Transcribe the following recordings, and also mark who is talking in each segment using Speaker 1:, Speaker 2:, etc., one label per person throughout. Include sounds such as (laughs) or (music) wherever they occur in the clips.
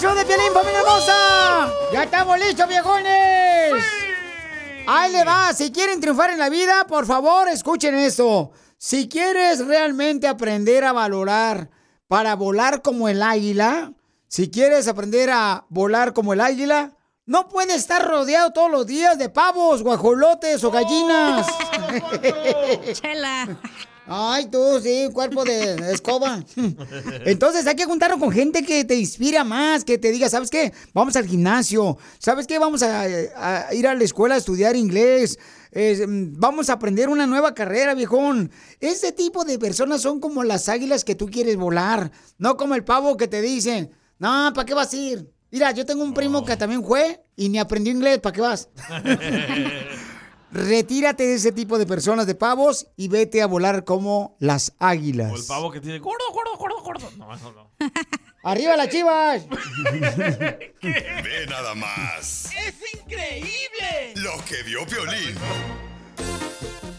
Speaker 1: Show de Piolín, familia hermosa. Ya estamos listos, viejones. Ahí le va. Si quieren triunfar en la vida, por favor, escuchen esto. Si quieres realmente aprender a valorar para volar como el águila, si quieres aprender a volar como el águila, no puedes estar rodeado todos los días de pavos, guajolotes o gallinas. (laughs)
Speaker 2: Chela.
Speaker 1: Ay, tú, sí, cuerpo de escoba. Entonces hay que juntarnos con gente que te inspira más, que te diga, ¿sabes qué? Vamos al gimnasio, ¿sabes qué? Vamos a, a ir a la escuela a estudiar inglés, eh, vamos a aprender una nueva carrera, viejón. Ese tipo de personas son como las águilas que tú quieres volar, no como el pavo que te dice, no, ¿para qué vas a ir? Mira, yo tengo un primo que también fue y ni aprendió inglés, ¿para qué vas? (laughs) Retírate de ese tipo de personas de pavos y vete a volar como las águilas.
Speaker 3: O el pavo que tiene gordo, gordo, gordo, gordo. No, eso no. (laughs)
Speaker 1: ¡Arriba las chivas! (laughs)
Speaker 4: Ve nada más.
Speaker 5: ¡Es increíble!
Speaker 4: Lo que vio Piolín.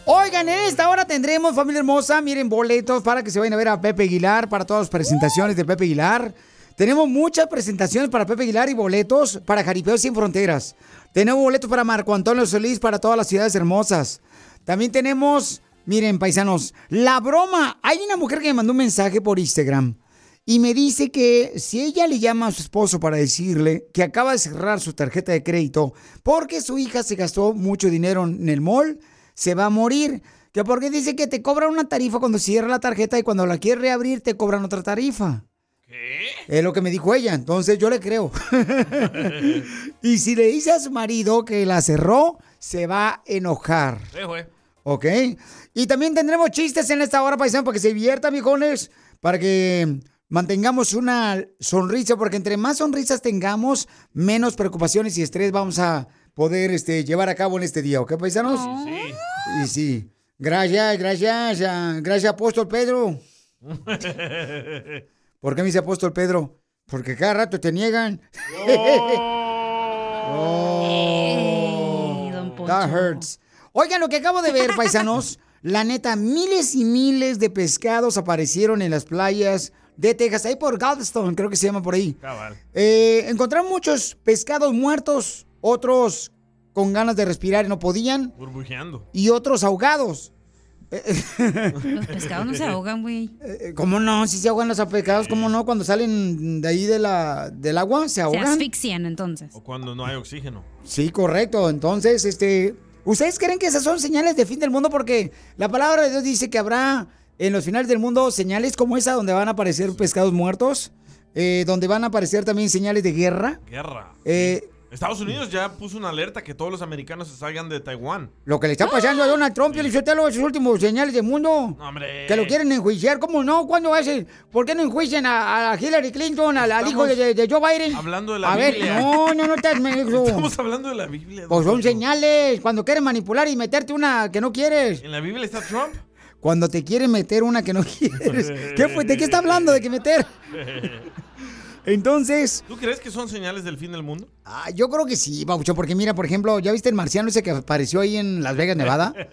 Speaker 1: Oigan, en esta hora tendremos, familia hermosa, miren, boletos para que se vayan a ver a Pepe Aguilar, para todas las presentaciones de Pepe Aguilar. Tenemos muchas presentaciones para Pepe Aguilar y boletos para Jaripeo Sin Fronteras. Tenemos boletos para Marco Antonio Solís para todas las ciudades hermosas. También tenemos, miren, paisanos, la broma. Hay una mujer que me mandó un mensaje por Instagram y me dice que si ella le llama a su esposo para decirle que acaba de cerrar su tarjeta de crédito porque su hija se gastó mucho dinero en el mall, se va a morir. Que porque dice que te cobran una tarifa cuando cierra la tarjeta y cuando la quieres reabrir te cobran otra tarifa. Es lo que me dijo ella, entonces yo le creo. (laughs) y si le dice a su marido que la cerró, se va a enojar.
Speaker 3: Sí, güey.
Speaker 1: ¿Ok? Y también tendremos chistes en esta hora, paisano, para que se diviertan, viejones, para que mantengamos una sonrisa, porque entre más sonrisas tengamos, menos preocupaciones y estrés vamos a poder este, llevar a cabo en este día, ¿ok, paisanos?
Speaker 3: Sí.
Speaker 1: Y sí. Gracias, gracias, ah, gracias, apóstol Pedro. (laughs) ¿Por qué me dice apóstol Pedro? Porque cada rato te niegan. (laughs) Oh. That hurts. Oigan, lo que acabo de ver, paisanos, (laughs) la neta, miles y miles de pescados aparecieron en las playas de Texas, ahí por Galveston, creo que se llama por ahí.
Speaker 3: Cabal.
Speaker 1: Eh, encontraron muchos pescados muertos, otros con ganas de respirar y no podían,
Speaker 3: Burbujeando.
Speaker 1: y otros ahogados.
Speaker 2: Los (laughs) pescados no se ahogan, güey.
Speaker 1: Eh, ¿Cómo no? Si se ahogan los pescados, ¿cómo no? Cuando salen de ahí de la, del agua, se
Speaker 2: Se
Speaker 1: ahogan.
Speaker 2: asfixian, entonces.
Speaker 3: O cuando no hay oxígeno.
Speaker 1: Sí, correcto. Entonces, este, ¿ustedes creen que esas son señales de fin del mundo? Porque la palabra de Dios dice que habrá en los finales del mundo señales como esa donde van a aparecer pescados muertos, eh, donde van a aparecer también señales de guerra.
Speaker 3: Guerra.
Speaker 1: Eh,
Speaker 3: Estados Unidos ya puso una alerta que todos los americanos se salgan de Taiwán.
Speaker 1: lo que le está pasando a Donald Trump, y Lizotelo, esos últimos señales del mundo.
Speaker 3: Hombre.
Speaker 1: Que lo quieren enjuiciar, ¿cómo no? ¿Cuándo hacen? ¿Por qué no enjuician a, a Hillary Clinton, al, al hijo de, Joe Biden?
Speaker 3: Hablando de la
Speaker 1: a ver,
Speaker 3: Biblia.
Speaker 1: no, no, no estás (laughs) menso.
Speaker 3: Estamos hablando de la Biblia.
Speaker 1: Pues son señales, cuando quieren manipular y meterte una que no quieres.
Speaker 3: ¿En la Biblia está Trump?
Speaker 1: Cuando te quieren meter una que no quieres. (laughs) ¿Qué fue? ¿De qué está hablando de que meter? (laughs) Entonces,
Speaker 3: ¿Tú crees que son señales del fin del mundo?
Speaker 1: ah, yo creo que sí, Baucho, porque mira, por ejemplo, ¿ya viste el marciano ese que apareció ahí en Las Vegas, Nevada? (laughs)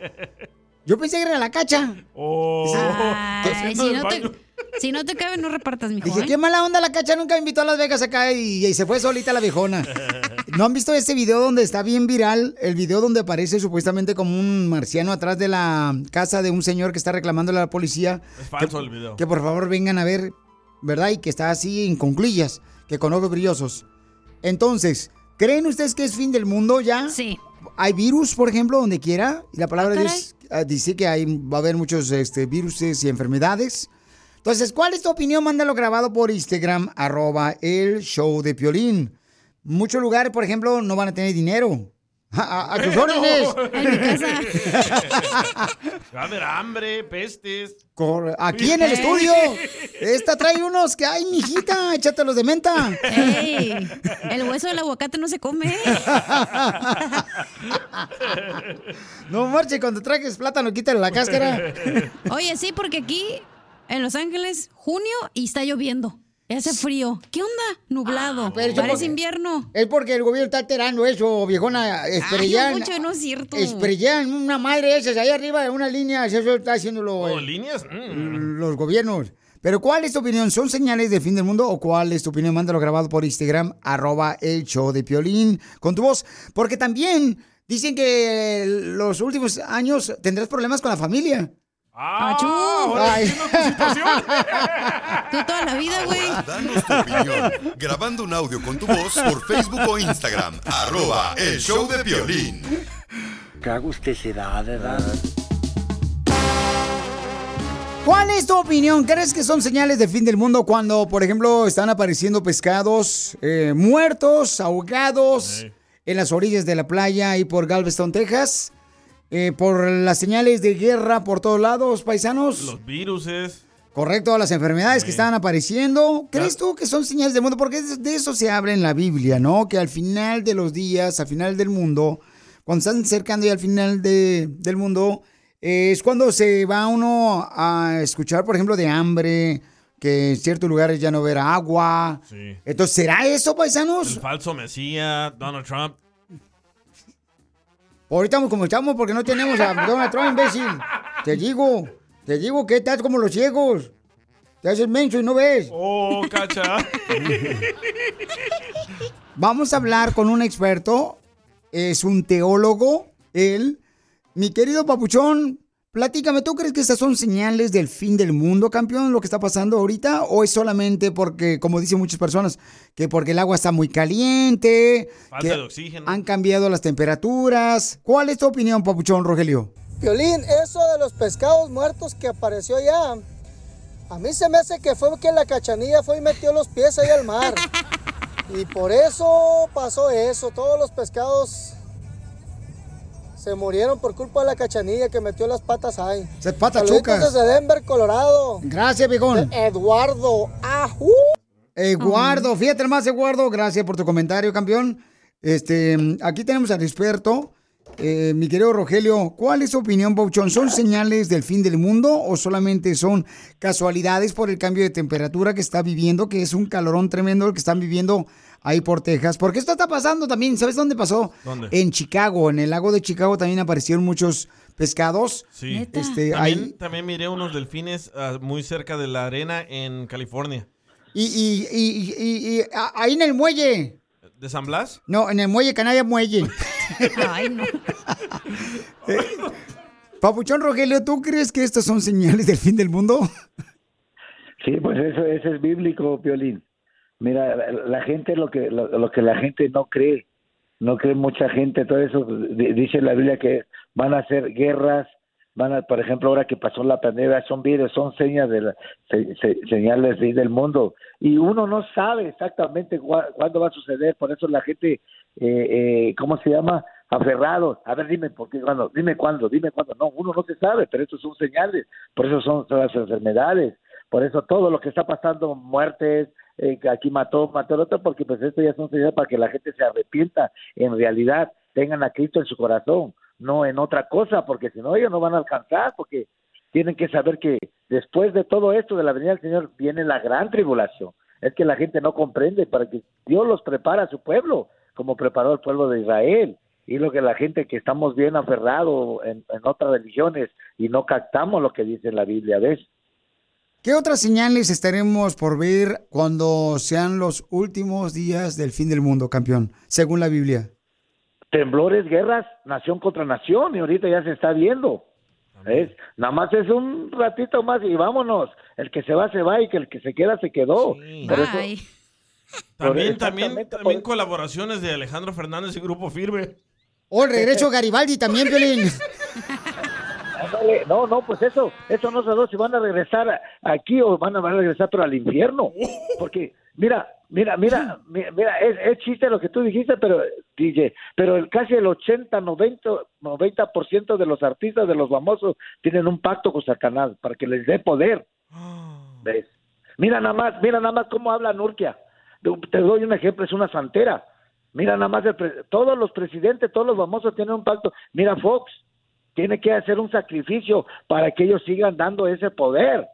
Speaker 1: Yo pensé que era la cacha.
Speaker 3: Oh,
Speaker 2: Ay,
Speaker 3: haciendo
Speaker 2: si, no te, si no te cabe, no repartas, mijo.
Speaker 1: Dije,
Speaker 2: ¿eh?
Speaker 1: qué mala onda la cacha, nunca me invitó a Las Vegas acá y, y se fue solita la viejona. (laughs) ¿No han visto ese video donde está bien viral? El video donde aparece supuestamente como un marciano atrás de la casa de un señor que está reclamándole a la policía.
Speaker 3: Es falso
Speaker 1: que,
Speaker 3: el video.
Speaker 1: Que por favor vengan a ver, ¿verdad? Y que está así en conclillas, que con ojos brillosos. Entonces, ¿creen ustedes que es fin del mundo ya?
Speaker 2: Sí.
Speaker 1: Hay virus, por ejemplo, donde quiera. Y la palabra
Speaker 2: Ah,
Speaker 1: de
Speaker 2: caray.
Speaker 1: Dios ah, dice que hay, va a haber muchos este, virus y enfermedades. Entonces, ¿cuál es tu opinión? Mándalo grabado por Instagram, arroba el show de Piolín. Muchos lugares, por ejemplo, no van a tener dinero. A, a- a tus (laughs) órdenes.
Speaker 2: En mi casa. (laughs)
Speaker 3: Va a haber hambre, pestes.
Speaker 1: Cor- Aquí en el estudio. Esta trae unos que hay, mijita, échatelos de menta.
Speaker 2: Ey, (laughs) el hueso del aguacate no se come.
Speaker 1: No marche, cuando trajes plátano, quítale la cáscara.
Speaker 2: Oye, sí, porque aquí en Los Ángeles, junio y está lloviendo. Hace frío. ¿Qué onda? Nublado.
Speaker 1: Ah,
Speaker 2: Parece
Speaker 1: porque-
Speaker 2: invierno.
Speaker 1: Es porque el gobierno está alterando eso, viejona.
Speaker 2: Ay,
Speaker 1: Esprellan.
Speaker 2: don Poncho, no es cierto.
Speaker 1: Esprellan una madre esas ahí arriba de una línea. Eso está haciéndolo
Speaker 3: ¿O
Speaker 1: eh,
Speaker 3: líneas? Mm.
Speaker 1: los gobiernos. Pero ¿cuál es tu opinión? ¿Son señales de fin del mundo o cuál es tu opinión? Mándalo grabado por Instagram, arroba el show de Piolín, con tu voz. Porque también dicen que los últimos años tendrás problemas con la familia.
Speaker 3: ¡Ah!
Speaker 2: Achú. (laughs) Tú toda la vida, güey.
Speaker 4: Danos tu opinión. Grabando un audio con tu voz por Facebook o Instagram. Arroba el show de violín.
Speaker 6: Qué agusticidad, ¿verdad?
Speaker 1: ¿Cuál es tu opinión? ¿Crees que son señales de fin del mundo cuando, por ejemplo, están apareciendo pescados eh, muertos, ahogados
Speaker 3: Sí.
Speaker 1: en las orillas de la playa y por Galveston, Texas? Eh, por las señales de guerra por todos lados, paisanos.
Speaker 3: Los viruses.
Speaker 1: Correcto, las enfermedades que están apareciendo. ¿Crees tú que son señales del mundo? Porque de eso se habla en la Biblia, ¿no? Que al final de los días, al final del mundo, cuando están acercando ya al final de- del mundo, eh, es cuando se va uno a escuchar, por ejemplo, de hambre, que en ciertos lugares ya no verá agua.
Speaker 3: Sí.
Speaker 1: Entonces, ¿será eso,
Speaker 3: El
Speaker 1: paisanos?
Speaker 3: falso Mesías, Donald Trump.
Speaker 1: Ahorita como estamos porque no tenemos a Donald Trump, imbécil. Te digo, te digo que estás como los ciegos. Te haces menso y no ves.
Speaker 3: ¡Oh, cacha! (laughs)
Speaker 1: Vamos a hablar con un experto. Es un teólogo, él. Mi querido Papuchón, platícame, ¿tú crees que estas son señales del fin del mundo, campeón, lo que está pasando ahorita? ¿O es solamente porque, como dicen muchas personas, que porque el agua está muy caliente?
Speaker 3: Falta
Speaker 1: que
Speaker 3: de oxígeno.
Speaker 1: Han cambiado las temperaturas. ¿Cuál es tu opinión, Papuchón, Rogelio?
Speaker 7: Violín, eso de los pescados muertos que apareció ya, a mí se me hace que fue que la cachanilla fue y metió los pies ahí al mar. (laughs) Y por eso pasó eso, todos los pescados se murieron por culpa de la cachanilla que metió las patas ahí.
Speaker 1: Patas
Speaker 7: Saluditos
Speaker 1: chucas.
Speaker 7: desde Denver, Colorado.
Speaker 1: Gracias, viejón.
Speaker 7: Eduardo Ajú.
Speaker 1: Eduardo, fíjate más, Eduardo, gracias por tu comentario, campeón. Este, aquí tenemos al experto, eh, mi querido Rogelio. ¿Cuál es tu opinión, Bouchón? ¿Son señales del fin del mundo o solamente son casualidades por el cambio de temperatura que está viviendo, que es un calorón tremendo el que están viviendo ahí por Texas? Porque esto está pasando también, ¿sabes dónde pasó?
Speaker 3: ¿Dónde?
Speaker 1: En Chicago, en el lago de Chicago también aparecieron muchos pescados.
Speaker 3: Sí.
Speaker 2: Neta.
Speaker 1: Este,
Speaker 3: También,
Speaker 1: ahí,
Speaker 3: también miré unos delfines ah, muy cerca de la arena en California.
Speaker 1: y, y- y- y- y- a- ahí en el muelle.
Speaker 3: ¿De San Blas?
Speaker 1: No, en el muelle Canalla Muelle. (laughs)
Speaker 2: Ay, no. (laughs)
Speaker 1: Papuchón Rogelio, ¿tú crees que estas son señales del fin del mundo?
Speaker 6: Sí, pues eso, eso es bíblico, Piolín. Mira, la, gente lo que lo, que la gente no cree, no cree mucha gente, todo eso di- dice la Biblia que van a ser guerras, van a, por ejemplo, ahora que pasó la pandemia, son virus, son señas de la- se- señales de- del mundo y uno no sabe exactamente cua- cuándo va a suceder, por eso la gente, eh, eh, ¿cómo se llama? Aferrados. A ver, dime por qué, cuándo, dime cuándo, dime cuándo. No, uno no se sabe, pero estos son señales, por eso son, son las enfermedades. Por eso todo lo que está pasando, muertes, eh, que aquí mató, mató al otro, porque pues esto ya son señales para que la gente se arrepienta, en realidad tengan a Cristo en su corazón, no en otra cosa, porque si no ellos no van a alcanzar, porque tienen que saber que después de todo esto, de la venida del Señor, viene la gran tribulación. Es que la gente no comprende para que Dios los prepara a su pueblo, como preparó el pueblo de Israel. Y lo que la gente que estamos bien aferrados en, en otras religiones y no captamos lo que dice la Biblia, ¿ves?
Speaker 1: ¿Qué otras señales estaremos por ver cuando sean los últimos días del fin del mundo, campeón, según la Biblia?
Speaker 6: Temblores, guerras, nación contra nación, y ahorita ya se está viendo. ¿Ves? Nada más es un ratito más y vámonos. El que se va, se va y que el que se queda, se quedó. Por eso-
Speaker 2: Bye.
Speaker 3: También, también, también colaboraciones de Alejandro Fernández y Grupo Firme.
Speaker 1: Oh, el regreso Garibaldi también, (laughs) Piolín.
Speaker 6: Ándale, No, no, pues eso, eso no sé si van a regresar aquí o van a, van a regresar pero al infierno. Porque, mira, mira, mira, mi- mira, es, es chiste lo que tú dijiste, pero, DJ, pero el, casi el 80, 90, 90% de los artistas, de los famosos, tienen un pacto con Satanás para que les dé poder. ¿Ves? Mira nada más, mira nada más cómo habla Nurkia. Te doy un ejemplo, es una santera. Mira nada más, el pre- todos los presidentes, todos los famosos tienen un pacto. Mira Fox, tiene que hacer un sacrificio para que ellos sigan dando ese poder.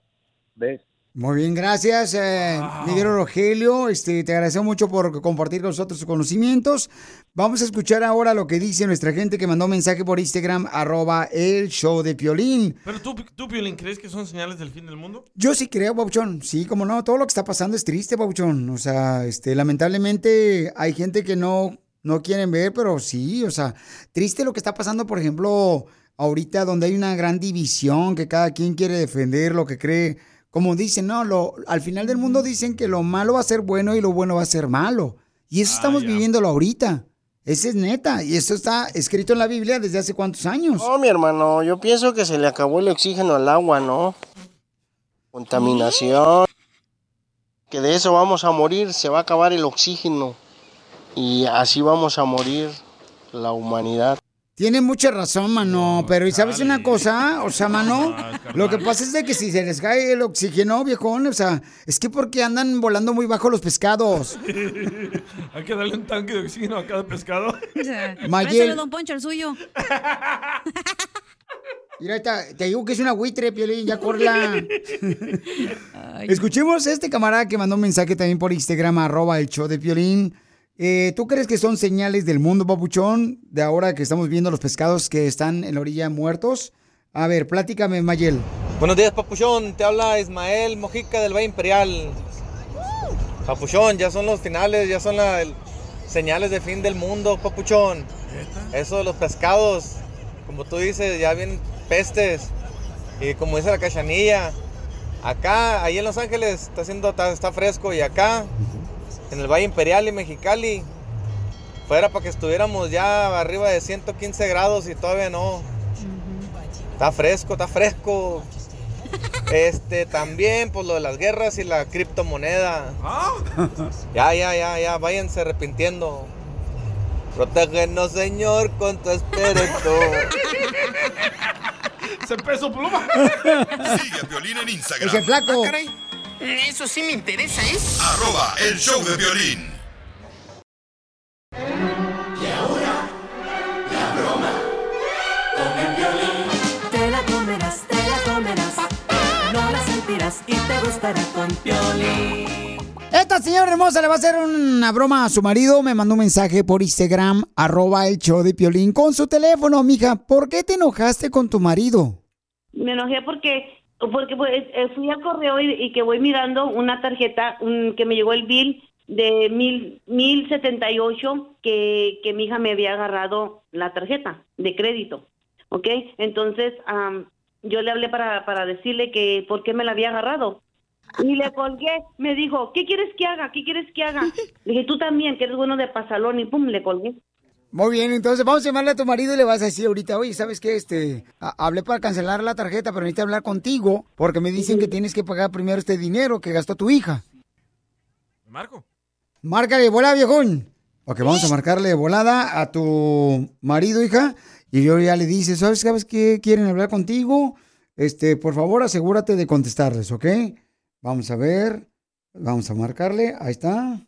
Speaker 6: ¿Ves?
Speaker 1: Muy bien, gracias, eh, Miguel Rogelio. Este, te agradecemos mucho por compartir con nosotros sus conocimientos. Vamos a escuchar ahora lo que dice nuestra gente que mandó mensaje por Instagram, arroba el show de Piolín.
Speaker 3: Pero tú, tú, Piolín, ¿crees que son señales del fin del mundo?
Speaker 1: Yo sí creo, Pauchón. Sí, como no, todo lo que está pasando es triste, Pauchón. O sea, este, lamentablemente hay gente que no, no quieren ver, pero sí, o sea, triste lo que está pasando, por ejemplo, ahorita donde hay una gran división, que cada quien quiere defender lo que cree. Como dicen, no, lo, al final del mundo dicen que lo malo va a ser bueno y lo bueno va a ser malo. Y eso estamos viviéndolo ahorita. Ese es neta. Y eso está escrito en la Biblia desde hace cuántos años.
Speaker 8: No, mi hermano, yo pienso que se le acabó el oxígeno al agua, ¿no? Contaminación. Que de eso vamos a morir, se va a acabar el oxígeno. Y así vamos a morir la humanidad.
Speaker 1: Tiene mucha razón, mano, pero ¿y sabes una cosa? O sea, mano, lo que pasa es de que si se les cae el oxígeno, viejón, o sea, es que porque andan volando muy bajo los pescados. (laughs)
Speaker 3: Hay que darle un tanque de oxígeno a cada pescado. (laughs)
Speaker 1: Mayel.
Speaker 2: Don Poncho, el suyo. (laughs)
Speaker 1: Mira, te digo que es una buitre, Piolín, ya corla. Escuchemos a este camarada que mandó un mensaje también por Instagram, arroba el show de Piolín. Eh, ¿Tú crees que son señales del mundo, papuchón, de ahora que estamos viendo los pescados que están en la orilla muertos? A ver, pláticame, Mayel.
Speaker 9: Buenos días, Papuchón. Te habla Ismael Mojica del Valle Imperial. Papuchón, ya son los finales, ya son las señales de fin del mundo, Papuchón. Eso de los pescados, como tú dices, ya vienen pestes. Y como dice la cachanilla, acá, ahí en Los Ángeles, está haciendo, está, está fresco. Y acá, en el Valle Imperial y Mexicali, fuera para que estuviéramos ya arriba de 115 grados y todavía no. Está fresco, está fresco. (laughs) Este, también, pues lo de las guerras y la criptomoneda. Ya, ya, ya, ya, váyanse arrepintiendo. Protégenos, Señor, con tu espíritu. (laughs)
Speaker 3: Se peso pluma.
Speaker 4: Sigue a Piolín en Instagram.
Speaker 1: Es el flaco.
Speaker 5: Eso sí me interesa, ¿eh?
Speaker 4: Arroba el show de violín.
Speaker 10: Te la comerás, te la comerás. No la sentirás y te gustará con Piolín.
Speaker 1: Esta señora hermosa le va a hacer una broma a su marido. Me mandó un mensaje por Instagram, arroba el show de Piolín, con su teléfono, mija. ¿Por qué te enojaste con tu marido?
Speaker 11: Me enojé porque porque pues, eh, fui al correo y, que voy mirando una tarjeta un- que me llegó el bill de mil mil setenta y ocho que que mi hija me había agarrado la tarjeta de crédito, ¿ok? Entonces am, yo le hablé para para decirle que por qué me la había agarrado y le colgué. Me dijo ¿qué quieres que haga? ¿Qué quieres que haga? Le dije tú también que eres bueno de pasalón y pum le colgué.
Speaker 1: Muy bien, entonces vamos a llamarle a tu marido y le vas a decir ahorita, oye, ¿sabes qué? Este, hablé para cancelar la tarjeta, pero necesito hablar contigo porque me dicen que tienes que pagar primero este dinero que gastó tu hija.
Speaker 3: Marco.
Speaker 1: Márcale de volada, viejón. Ok, vamos a marcarle de volada a tu marido, hija. Y yo ya le dice, ¿sabes, sabes qué? Quieren hablar contigo. Este, por favor, asegúrate de contestarles, ¿ok? Vamos a ver. Vamos a marcarle. Ahí está.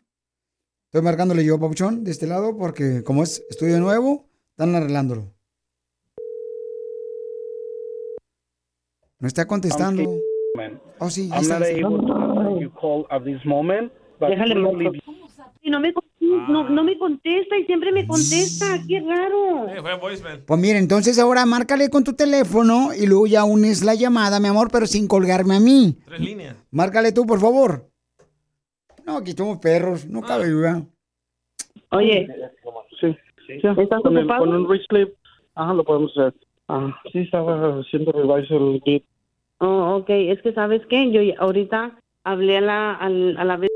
Speaker 1: Estoy marcándole yo, Papuchón, de este lado, porque como es estudio nuevo, están arreglándolo. No está contestando. Oh, sí,
Speaker 12: I'm
Speaker 1: está.
Speaker 12: not able to answer your call at this moment, but
Speaker 11: Déjale no me contesta. no, no me contesta y siempre me contesta. Qué raro.
Speaker 3: Eh, fue voicemail.
Speaker 1: Pues mira, entonces ahora márcale con tu teléfono y luego ya unes la llamada, mi amor, pero sin colgarme a mí.
Speaker 3: Tres líneas.
Speaker 1: Márcale tú, por favor. No, aquí somos perros, no cabe duda.
Speaker 11: Oye,
Speaker 12: Sí, sí.
Speaker 11: ¿Estás
Speaker 12: con, el,
Speaker 11: ocupado?
Speaker 12: con un reclip, ajá, lo podemos hacer. Ah, sí, estaba haciendo revise el beat.
Speaker 11: Oh, ok, es que sabes qué, yo ahorita hablé a la, al- a, la vez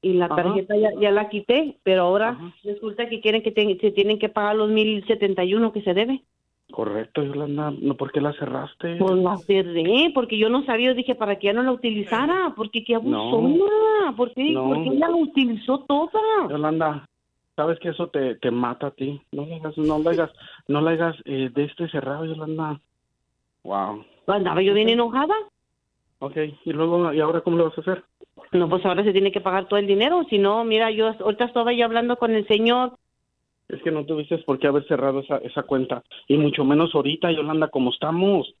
Speaker 11: y la
Speaker 12: Ajá.
Speaker 11: tarjeta ya, ya la quité, pero ahora resulta que quieren que te- se tienen que pagar los mil setenta y uno que se debe.
Speaker 12: Correcto, Yolanda. No, ¿Por qué la cerraste?
Speaker 11: Pues la cerré, porque yo no sabía, dije, para que ya no la utilizara, porque qué abusona, ¿por qué,
Speaker 12: No.
Speaker 11: ¿por qué la utilizó toda?
Speaker 12: Yolanda, sabes que eso te, te mata a ti. No le hagas, no le hagas, no le hagas eh, de este cerrado, Yolanda. Wow.
Speaker 11: Andaba yo bien enojada.
Speaker 12: Ok, y luego, ¿y ahora cómo lo vas a hacer?
Speaker 11: No, pues ahora se tiene que pagar todo el dinero, si no, mira, yo ahorita estaba yo hablando con el señor,
Speaker 12: Es que no tuviste por qué haber cerrado esa, esa cuenta. Y mucho menos ahorita, Yolanda, como estamos.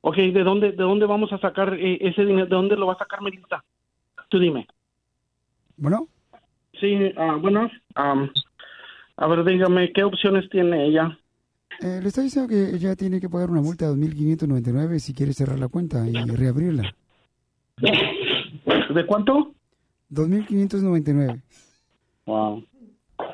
Speaker 12: Ok, ¿de dónde, de dónde vamos a sacar eh, ese dinero? ¿De dónde lo va a sacar Melissa? Tú dime.
Speaker 1: Bueno.
Speaker 12: Sí, ah, bueno, am, a ver, dígame, ¿qué opciones tiene ella?
Speaker 1: Eh, le está diciendo que ella tiene que pagar una multa de 2.599 si quiere cerrar la cuenta y reabrirla.
Speaker 12: ¿De cuánto?
Speaker 1: 2.599.
Speaker 12: Wow.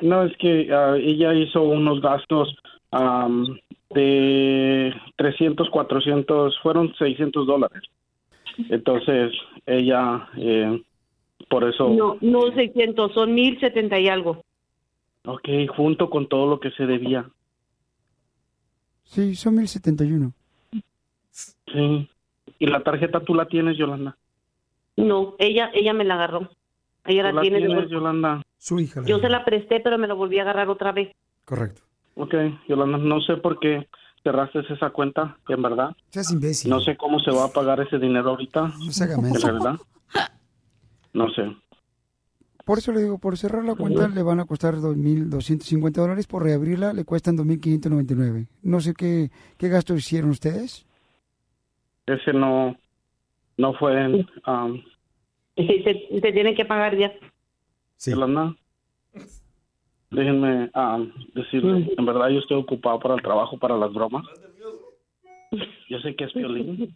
Speaker 12: No, es que ah, ella hizo unos gastos am, de 300, 400, fueron 600 dólares. Entonces, ella, eh, por eso,
Speaker 11: no, no 600, son 1070 y algo.
Speaker 12: ok, junto con todo lo que se debía.
Speaker 1: Sí, son 1.071.
Speaker 12: Sí. ¿Y la tarjeta tú la tienes, Yolanda?
Speaker 11: No, ella, ella me la agarró. Ella
Speaker 12: ¿Tú
Speaker 11: la
Speaker 12: la
Speaker 11: tiene. de.
Speaker 12: Yolanda?
Speaker 1: Su hija.
Speaker 11: Yo se la presté, pero me la volví a agarrar otra vez.
Speaker 1: Correcto.
Speaker 12: Ok, Yolanda, no sé por qué cerraste esa cuenta, en verdad.
Speaker 1: Seas imbécil.
Speaker 12: No sé cómo se va a pagar ese dinero ahorita.
Speaker 1: No se haga
Speaker 12: En verdad. No sé.
Speaker 1: Por eso le digo, por cerrar la cuenta le van a costar 2.250 dólares, por reabrirla le cuestan 2.599. No sé qué, qué gasto hicieron ustedes.
Speaker 12: Ese no, no fue, um,
Speaker 11: Se, se, se tiene que pagar ya.
Speaker 12: Yolanda. Déjenme um, decirle, en verdad yo estoy ocupado para el trabajo, para las bromas. Yo sé que es violín.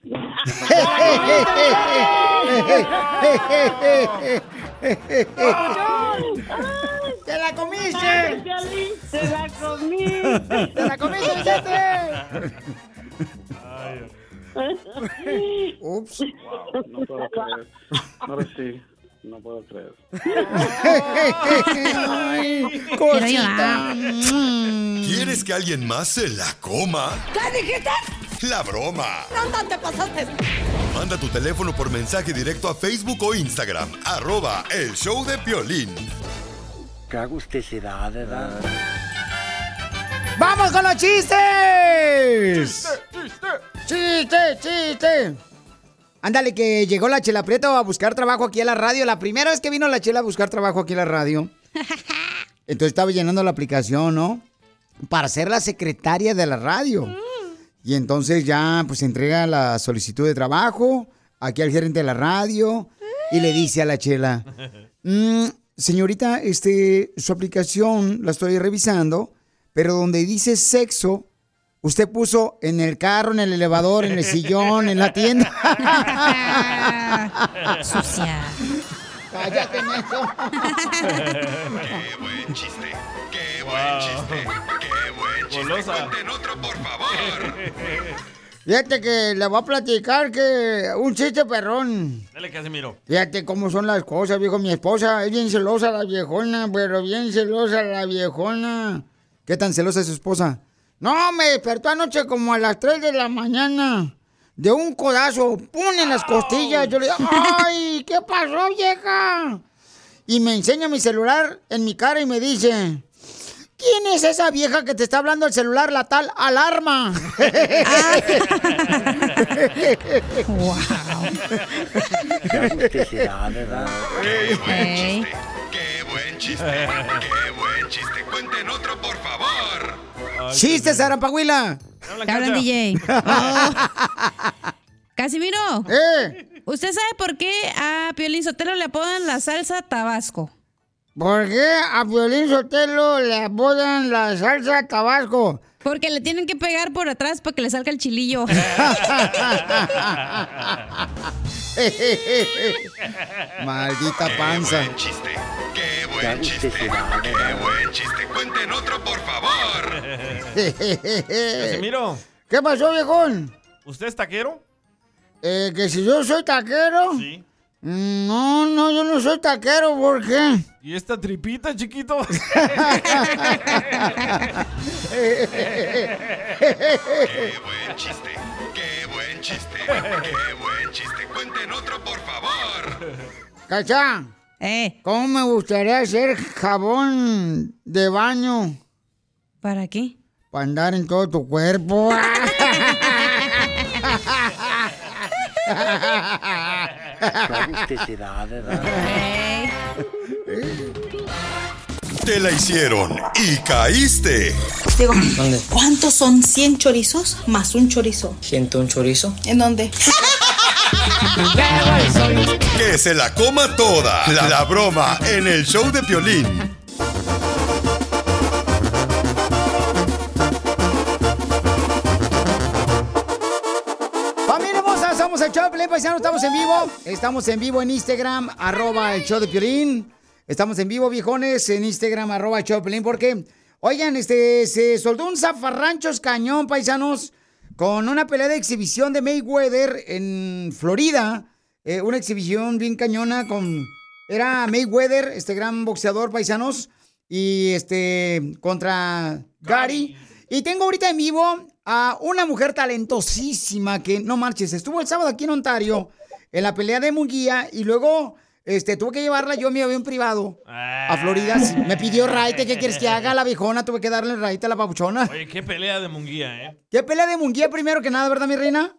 Speaker 1: ¡Te la comiste!
Speaker 11: ¡Te la comí!
Speaker 1: ¡Te la comiste, Vicente! Ups.
Speaker 12: Wow, no puedo creer. Ahora sí, no puedo creer. (laughs)
Speaker 1: Ay, cosita.
Speaker 4: ¿Quieres que alguien más se la coma?
Speaker 13: ¿Qué dijiste?
Speaker 4: La broma.
Speaker 13: ¿Dónde te pasaste?
Speaker 4: Manda tu teléfono por mensaje directo a Facebook o Instagram. Arroba el show de Piolín.
Speaker 14: Qué agusticidad, ¿verdad?
Speaker 1: ¡Vamos con los chistes! ¡Chiste, chiste! Ándale, que llegó la Chela Prieto a buscar trabajo aquí a la radio. La primera vez que vino la Chela a buscar trabajo aquí a la radio. (laughs) Entonces estaba llenando la aplicación, ¿no? Para ser la secretaria de la radio. Y entonces ya, pues, entrega la solicitud de trabajo aquí al gerente de la radio y le dice a la Chela, (laughs) "Mm, señorita, este, su aplicación la estoy revisando, pero donde dice sexo, usted puso en el carro, en el elevador, en el sillón, en la tienda.
Speaker 2: Sucia.
Speaker 1: Cállate, menso.
Speaker 4: Qué buen chiste. Qué buen chiste. Qué buen chiste.
Speaker 3: Golosa.
Speaker 4: Cuenten otro, por favor.
Speaker 1: Fíjate que le voy a platicar que un chiste perrón.
Speaker 3: Dale, Casimiro.
Speaker 1: Fíjate cómo son las cosas, viejo. Mi esposa es bien celosa la viejona, pero bien celosa la viejona. ¿Qué tan celosa es su esposa? No, me despertó anoche como a las 3 de la mañana. De un codazo, pum, en las costillas. Yo le digo, ¡ay! ¿Qué pasó, vieja? Y me enseña mi celular en mi cara y me dice, ¿quién es esa vieja que te está hablando el celular, la tal alarma? (laughs)
Speaker 14: Qué
Speaker 4: chiste. Qué buen chiste. Chiste. Cuenten otro, por favor.
Speaker 1: ¡Chistes, Zarapahuila!
Speaker 2: Te hablan, DJ. (laughs) Oh. Casimiro.
Speaker 1: ¿Eh?
Speaker 2: ¿Usted sabe por qué a Piolín Sotelo le apodan la salsa Tabasco?
Speaker 1: ¿Por qué a Violín Sotelo le apodan la salsa tabasco?
Speaker 2: Porque le tienen que pegar por atrás para que le salga el chilillo. (laughs) (laughs) (laughs)
Speaker 1: Maldita panza.
Speaker 4: Qué buen chiste. Qué buen chiste. Cuenten otro, por favor. (laughs)
Speaker 3: Casimiro,
Speaker 1: ¿Qué pasó, viejón?
Speaker 3: ¿usted es taquero?
Speaker 1: Eh, que si yo soy taquero.
Speaker 3: Sí.
Speaker 1: Mm, No, no, yo no soy taquero, ¿por qué? (laughs)
Speaker 3: ¿Y esta tripita, chiquito? (laughs)
Speaker 4: Qué buen chiste. Qué buen chiste. Qué buen chiste. Cuenten otro, por favor.
Speaker 1: Cacha.
Speaker 2: Eh.
Speaker 1: ¿Cómo me gustaría hacer jabón de baño?
Speaker 2: ¿Para qué?
Speaker 1: Para andar en todo tu cuerpo. (laughs)
Speaker 14: Qué ¿verdad?
Speaker 4: Te la hicieron y caíste.
Speaker 15: Digo, ¿cuántos son 100 chorizos más un chorizo?
Speaker 16: ¿Siento un chorizo?
Speaker 15: ¿En dónde?
Speaker 4: Que se la coma toda. La, la broma en el show de Piolín.
Speaker 1: Familia hermosa, somos el show de Piolín, Paisano, estamos en vivo. Estamos en vivo en Instagram, arroba el show de Piolín. Estamos en vivo, viejones, en Instagram, arroba Piolín, porque, oigan, este, se soltó un zafarranchos cañón, paisanos, con una pelea de exhibición de Mayweather en Florida. Eh, una exhibición bien cañona con... Era Mayweather, este gran boxeador, paisanos, y este, contra Gary. Y tengo ahorita en vivo a una mujer talentosísima que, no marches, estuvo el sábado aquí en Ontario en la pelea de Munguía y luego este, tuve que llevarla yo a mi avión privado a Florida. Me pidió raite, ¿qué quieres que (laughs) haga? La viejona, tuve que darle raite a la papuchona.
Speaker 3: Oye, qué pelea de Munguía, ¿eh?
Speaker 1: ¿Qué pelea de Munguía primero que nada, verdad, mi reina?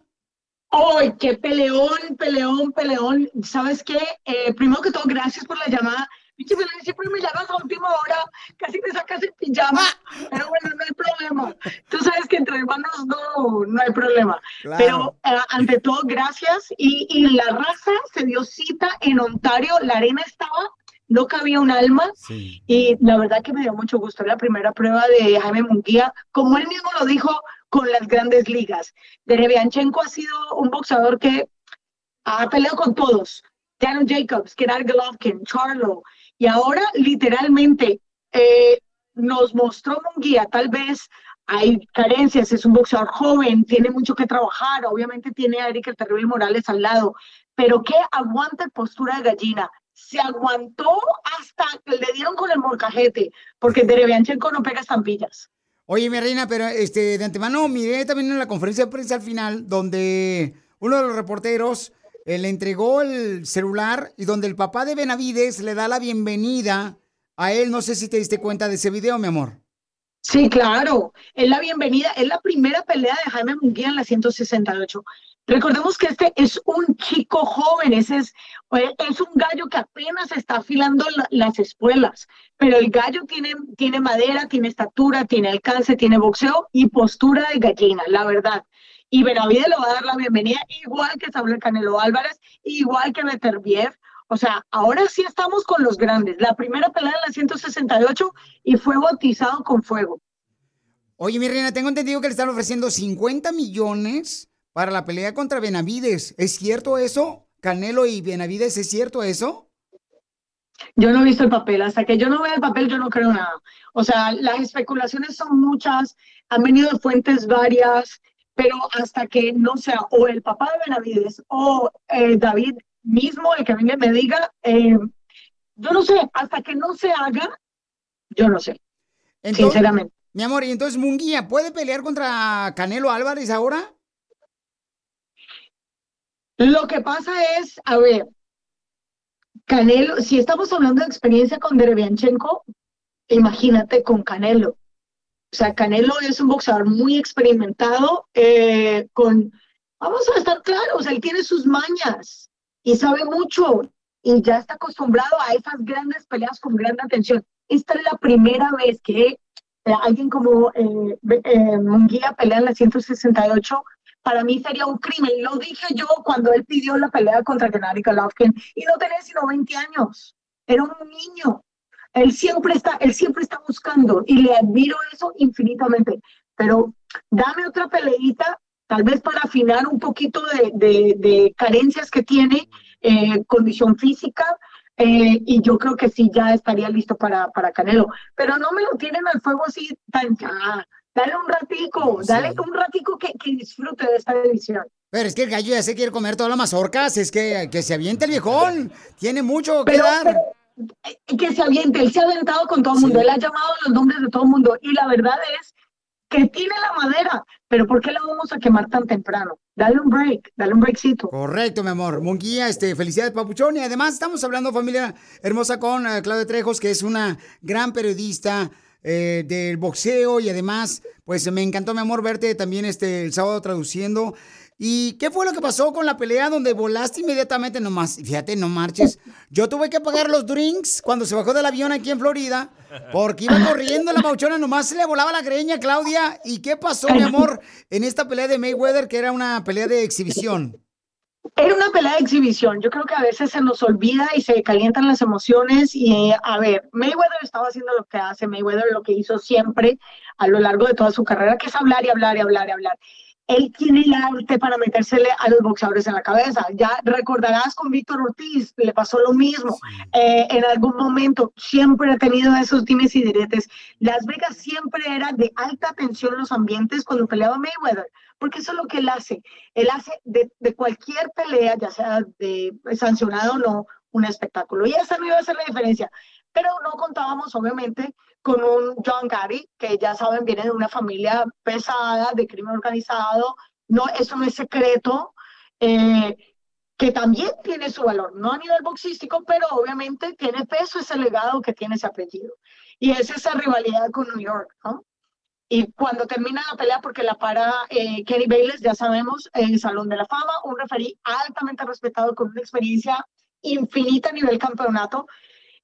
Speaker 17: ¡Ay, qué peleón, peleón, peleón! ¿Sabes qué? Eh, primero que todo, gracias por la llamada. Pinche Pelón, siempre me llamas a última hora, casi me sacas el pijama, pero bueno, no hay problema. Tú sabes que entre hermanos no, no hay problema.
Speaker 18: Claro.
Speaker 17: Pero eh, ante todo, gracias. Y, y la raza se dio cita en Ontario, la arena estaba, no cabía un alma. Y la verdad que me dio mucho gusto. La primera prueba de Jaime Munguía, como él mismo lo dijo, con las grandes ligas. Derevianchenko ha sido un boxeador que ha peleado con todos. Daniel Jacobs, Gennady Golovkin, Charlo. Y ahora, literalmente, eh, nos mostró Munguía, tal vez hay carencias, es un boxeador joven, tiene mucho que trabajar, obviamente tiene a Eric el Terrible Morales al lado, pero que aguanta postura de gallina. Se aguantó hasta que le dieron con el morcajete, porque Derevianchenko no pega estampillas.
Speaker 1: Oye, mi reina, pero este, de antemano miré también en la conferencia de prensa al final, donde uno de los reporteros eh, le entregó el celular y donde el papá de Benavides le da la bienvenida a él. No sé si te diste cuenta de ese video, mi amor.
Speaker 17: Sí, claro. Es la bienvenida, es la primera pelea de Jaime Munguía en la 168. Recordemos que este es un chico joven, ese es, eh, es un gallo que apenas está afilando la- las espuelas, pero el gallo tiene, tiene madera, tiene estatura, tiene alcance, tiene boxeo y postura de gallina, la verdad. Y Benavides le va a dar la bienvenida igual que Saúl Canelo Álvarez, igual que Beterbiev. O sea, ahora sí estamos con los grandes. La primera pelea en la 168 y fue bautizado con fuego.
Speaker 1: Oye, mi reina, tengo entendido que le están ofreciendo 50 millones para la pelea contra Benavides. ¿Es cierto eso? Canelo y Benavides, ¿es cierto eso?
Speaker 17: Yo no he visto el papel, hasta que yo no vea el papel yo no creo nada. O sea, las especulaciones son muchas, han venido de fuentes varias, pero hasta que no sea o el papá de Benavides o eh, David mismo el que venga y me diga, eh, yo no sé, hasta que no se haga, yo no sé,
Speaker 1: Entonces,
Speaker 17: sinceramente.
Speaker 1: Mi amor, y entonces Munguía, ¿puede pelear contra Canelo Álvarez ahora?
Speaker 17: Lo que pasa es, a ver, Canelo, si estamos hablando de experiencia con Derevianchenko, imagínate con Canelo. O sea, Canelo es un boxeador muy experimentado, eh, con, vamos a estar claros, él tiene sus mañas y sabe mucho y ya está acostumbrado a esas grandes peleas con gran atención. Esta es la primera vez que eh, alguien como eh, eh, Munguía pelea en la 168. Para mí sería un crimen. Lo dije yo cuando él pidió la pelea contra Gennady Golovkin y no tenía sino 20 años. Era un niño. Él siempre está, él siempre está buscando y le admiro eso infinitamente. Pero dame otra peleita, tal vez para afinar un poquito de, de- de carencias que tiene, eh, condición física, eh, y yo creo que sí ya estaría listo para, para Canelo. Pero no me lo tienen al fuego así tan ya. Dale un ratico, dale un ratico que, que disfrute de esta edición.
Speaker 1: Pero es que el gallo ya se quiere comer todas las mazorcas, es que, que se aviente el viejón. Tiene mucho que
Speaker 17: Pero-
Speaker 1: dar.
Speaker 17: Que se aviente, él se ha aventado con todo el mundo, él ha llamado los nombres de todo el mundo y la verdad es que tiene la madera, pero ¿por qué la vamos a quemar tan temprano? Dale un break, dale un breakcito.
Speaker 1: Correcto, mi amor. Munguía, este, felicidades, Papuchón. Y además estamos hablando, familia hermosa, con eh, Claudia Trejos, que es una gran periodista eh, del boxeo. Y además, pues me encantó, mi amor, verte también este, el sábado traduciendo. ¿Y qué fue lo que pasó con la pelea donde volaste inmediatamente? Nomás, fíjate, no marches. Yo tuve que pagar los drinks cuando se bajó del avión aquí en Florida, porque iba corriendo la mauchona, nomás se le volaba la greña, Claudia. ¿Y qué pasó, mi amor, en esta pelea de Mayweather, que era una pelea de exhibición?
Speaker 17: Era una pelea de exhibición. Yo creo que a veces se nos olvida y se calientan las emociones. Y a ver, Mayweather estaba haciendo lo que hace, Mayweather lo que hizo siempre a lo largo de toda su carrera, que es hablar y hablar y hablar y hablar. Él tiene el arte para metérsele a los boxeadores en la cabeza. Ya recordarás con Víctor Ortiz, le pasó lo mismo. Eh, en algún momento siempre ha tenido esos dimes y diretes. Las Vegas siempre era de alta tensión los ambientes cuando peleaba Mayweather, porque eso es lo que él hace. Él hace de, de cualquier pelea, ya sea de sancionado o no, un espectáculo. Y esa no iba a ser la diferencia. Pero no contábamos, obviamente, con un John Gary, que ya saben, viene de una familia pesada, de crimen organizado. No, eso no es secreto. eh, que también tiene su valor, no a nivel boxístico, pero obviamente tiene peso ese legado que tiene ese apellido. Y es esa rivalidad con New York, ¿no? Y cuando termina la pelea, porque la para eh, Kenny Bayless, ya sabemos, el Salón de la Fama, un referí altamente respetado con una experiencia infinita a nivel campeonato.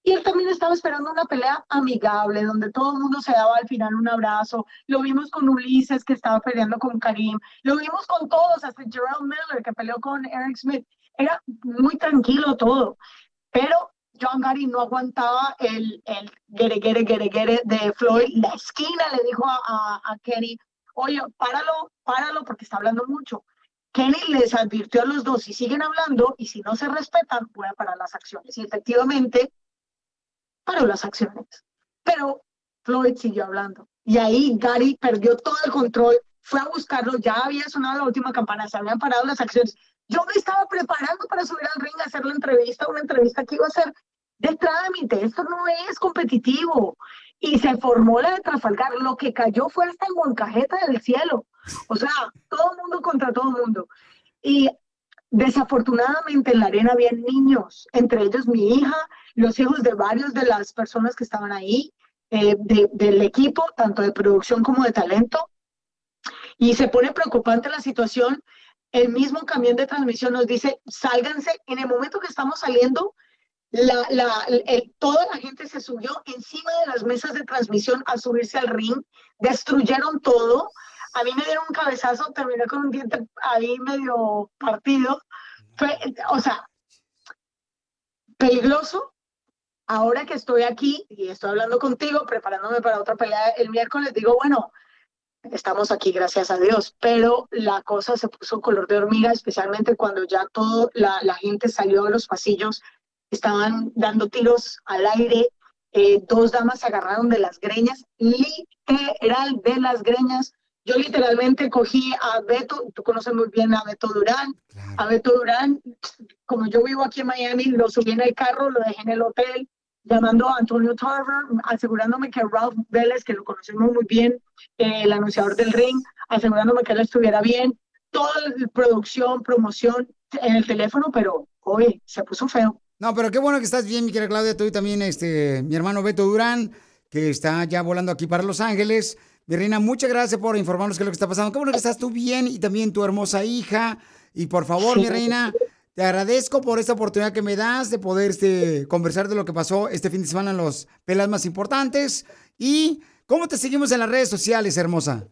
Speaker 17: Y él también estaba esperando una pelea amigable, donde todo el mundo se daba al final un abrazo. Lo vimos con Ulises, que estaba peleando con Karim. Lo vimos con todos, hasta Gerald Miller, que peleó con Eric Smith. Era muy tranquilo todo. Pero John Gary no aguantaba el, el gere, gere, gere, gere de Floyd. La esquina le dijo a, a, a Kenny, oye, páralo, páralo, porque está hablando mucho. Kenny les advirtió a los dos, si siguen hablando y si no se respetan, voy a parar las acciones. Y efectivamente, paró las acciones. Pero Floyd siguió hablando. Y ahí Gary perdió todo el control, fue a buscarlo, ya había sonado la última campana, se habían parado las acciones. Yo me estaba preparando para subir al ring a hacer la entrevista, una entrevista que iba a ser de trámite, esto no es competitivo. Y se formó la de Trafalgar, lo que cayó fue hasta el moncajeta del cielo. O sea, todo mundo contra todo mundo. Y desafortunadamente en la arena había niños, entre ellos mi hija, los hijos de varios de las personas que estaban ahí, eh, de- del equipo, tanto de producción como de talento. Y se pone preocupante la situación. El mismo camión de transmisión nos dice, sálganse. En el momento que estamos saliendo, la, la- toda la gente se subió encima de las mesas de transmisión a subirse al ring, destruyeron todo. A mí me dieron un cabezazo, terminé con un diente ahí medio partido. Fue, o sea, peligroso. Ahora que estoy aquí y estoy hablando contigo, preparándome para otra pelea el miércoles, digo, bueno, estamos aquí, gracias a Dios, pero la cosa se puso color de hormiga, especialmente cuando ya toda la, la gente salió de los pasillos, estaban dando tiros al aire, eh, dos damas se agarraron de las greñas, literal de las greñas. Yo literalmente cogí a Beto, tú conoces muy bien a Beto Durán, a Beto Durán, como yo vivo aquí en Miami, lo subí en el carro, lo dejé en el hotel, llamando a Antonio Tarver, asegurándome que Ralph Vélez, que lo conocemos muy bien, eh, el anunciador del ring, asegurándome que él estuviera bien, toda la producción, promoción en el teléfono, pero oye, se puso feo.
Speaker 1: No, pero qué bueno que estás bien, mi querida Claudia. Tú y también, este, mi hermano Beto Durán, que está ya volando aquí para Los Ángeles. Mi reina, muchas gracias por informarnos qué es lo que está pasando. Qué bueno que estás tú bien y también tu hermosa hija. Y por favor, mi
Speaker 17: Sí.
Speaker 1: reina, te agradezco por esta oportunidad que me das de poder este, conversar de lo que pasó este fin de semana en los pelas más importantes. Y cómo te seguimos en las redes sociales, hermosa.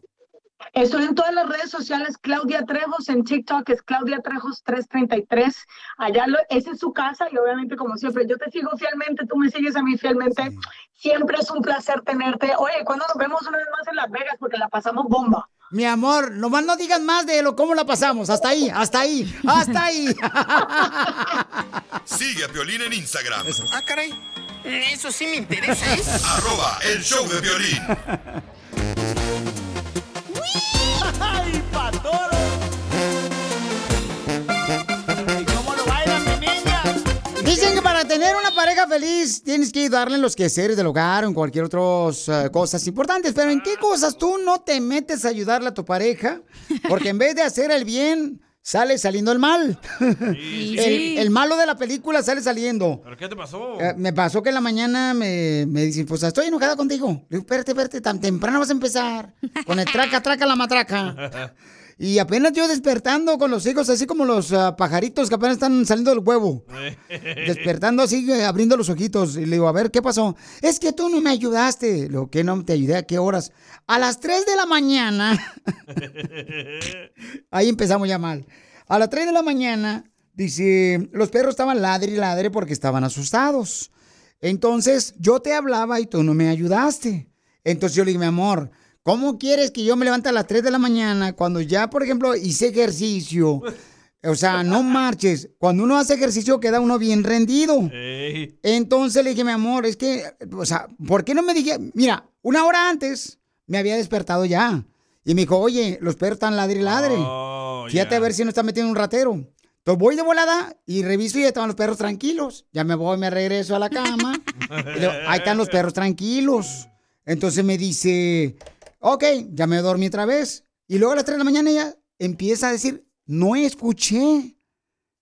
Speaker 17: Estoy en todas las redes sociales, Claudia Trejos, en TikTok es Claudia Trejos 333. Allá lo, esa es su casa y obviamente como siempre, yo te sigo fielmente, tú me sigues a mí fielmente. Siempre es un placer tenerte. Oye, cuando nos vemos una vez más en Las Vegas? Porque la pasamos bomba.
Speaker 1: Mi amor, nomás no digas más de lo cómo la pasamos. Hasta ahí, hasta ahí, hasta ahí. (laughs)
Speaker 4: Sigue a Piolín en Instagram.
Speaker 5: Ah, caray. Eso sí me interesa, ¿eh? (laughs)
Speaker 4: Arroba el show de violín. (laughs)
Speaker 13: ¡Ay, pa'
Speaker 1: Dicen que para tener una pareja feliz tienes que ayudarle en los quehaceres del hogar o en cualquier otras eh, cosas importantes. Pero ¿en qué cosas tú no te metes a ayudarle a tu pareja? Porque en vez de hacer el bien, sale saliendo el mal.
Speaker 3: Sí.
Speaker 1: el, el malo de la película sale saliendo.
Speaker 3: ¿Pero qué te pasó?
Speaker 1: Eh, me pasó que en la mañana me, me dicen, pues estoy enojada contigo. Le digo, espérate, espérate, tan temprano vas a empezar. Con el traca, traca, la matraca. (laughs) Y apenas yo despertando con los hijos, así como los ah, pajaritos que apenas están saliendo del huevo. (laughs) Despertando así, eh, abriendo los ojitos. Y le digo, a ver, ¿qué pasó? Es que tú no me ayudaste. Lo que no te ayudé, ¿a qué horas? A las 3 de la mañana. (laughs) Ahí empezamos ya mal. A las 3 de la mañana, dice, los perros estaban ladre y ladre porque estaban asustados. Entonces, yo te hablaba y tú no me ayudaste. Entonces yo le dije, mi amor, ¿cómo quieres que yo me levante a las 3 de la mañana cuando ya, por ejemplo, hice ejercicio? O sea, no (laughs) marches. Cuando uno hace ejercicio queda uno bien rendido. Entonces le dije, mi amor, es que, o sea, ¿por qué no me dije? Mira, una hora antes me había despertado ya. Y me dijo, oye, los perros están ladre y ladre. Fíjate a ver si no está metiendo un ratero. Entonces voy de volada y reviso y ya estaban los perros tranquilos. Ya me voy, me regreso a la cama. (laughs) y digo, ahí están los perros tranquilos. Entonces me dice, ok, ya me dormí otra vez. Y luego a las 3 de la mañana ella empieza a decir, no escuché.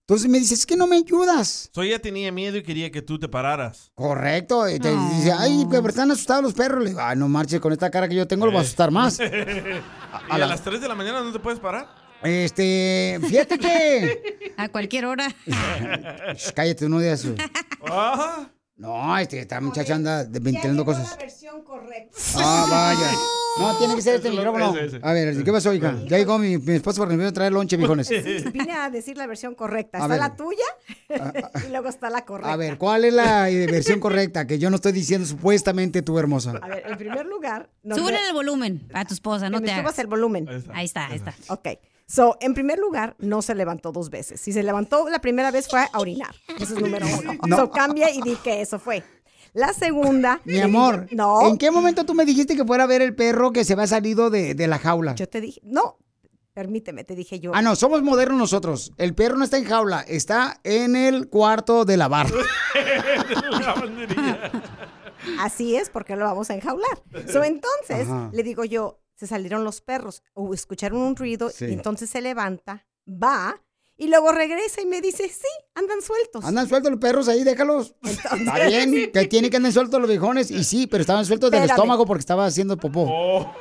Speaker 1: Entonces me dice, es que no me ayudas.
Speaker 3: So ella tenía miedo y quería que tú te pararas.
Speaker 1: Correcto. Y te dice, ay, pero están asustados los perros. Le digo, ay, no marches con esta cara que yo tengo, lo va a asustar más. (laughs)
Speaker 3: ¿Y a, las 3 de la mañana no te puedes parar?
Speaker 1: Este, fíjate que. (laughs)
Speaker 2: A cualquier hora. (laughs)
Speaker 1: Cállate uno de esos. No, este, esta muchacha anda ventilando cosas.
Speaker 16: versión correcta.
Speaker 1: Ah, vaya. No, tiene que ser este micrófono. A ver, ¿qué pasó, hija? Ya llegó mi, mi esposo porque me vino a traer lonche, viejones.
Speaker 16: Vine a decir la versión correcta. Está la tuya y luego está la correcta.
Speaker 1: A ver, ¿cuál es la eh, versión correcta? Que yo no estoy diciendo supuestamente tú, hermosa.
Speaker 16: A ver, en primer lugar...
Speaker 2: Súbele el volumen a tu esposa, no te
Speaker 16: me subas
Speaker 2: hagas.
Speaker 16: el volumen.
Speaker 2: Ahí está, ahí está.
Speaker 16: Ok. So, en primer lugar, no se levantó dos veces. Si se levantó la primera vez fue a orinar. Eso es número uno. (laughs)
Speaker 1: No.
Speaker 16: So, cambia y di que eso fue. La segunda...
Speaker 1: Mi amor,
Speaker 16: No.
Speaker 1: ¿en qué momento tú me dijiste que fuera a ver el perro que se había salido de, de la jaula?
Speaker 16: Yo te dije, no, permíteme, te dije yo.
Speaker 1: Ah, no, somos modernos nosotros. El perro no está en jaula, está en el cuarto de lavar. (laughs)
Speaker 16: Así es, porque lo vamos a enjaular. So, entonces,
Speaker 1: Ajá.
Speaker 16: le digo yo, se salieron los perros, o escucharon un ruido,
Speaker 1: Sí.
Speaker 16: y entonces se levanta, va, y luego regresa y me dice, sí, andan sueltos.
Speaker 1: Andan sueltos los perros ahí, déjalos. (laughs) Está bien, que tiene que andar sueltos los viejones. Y sí, pero estaban sueltos del estómago porque estaba haciendo popó.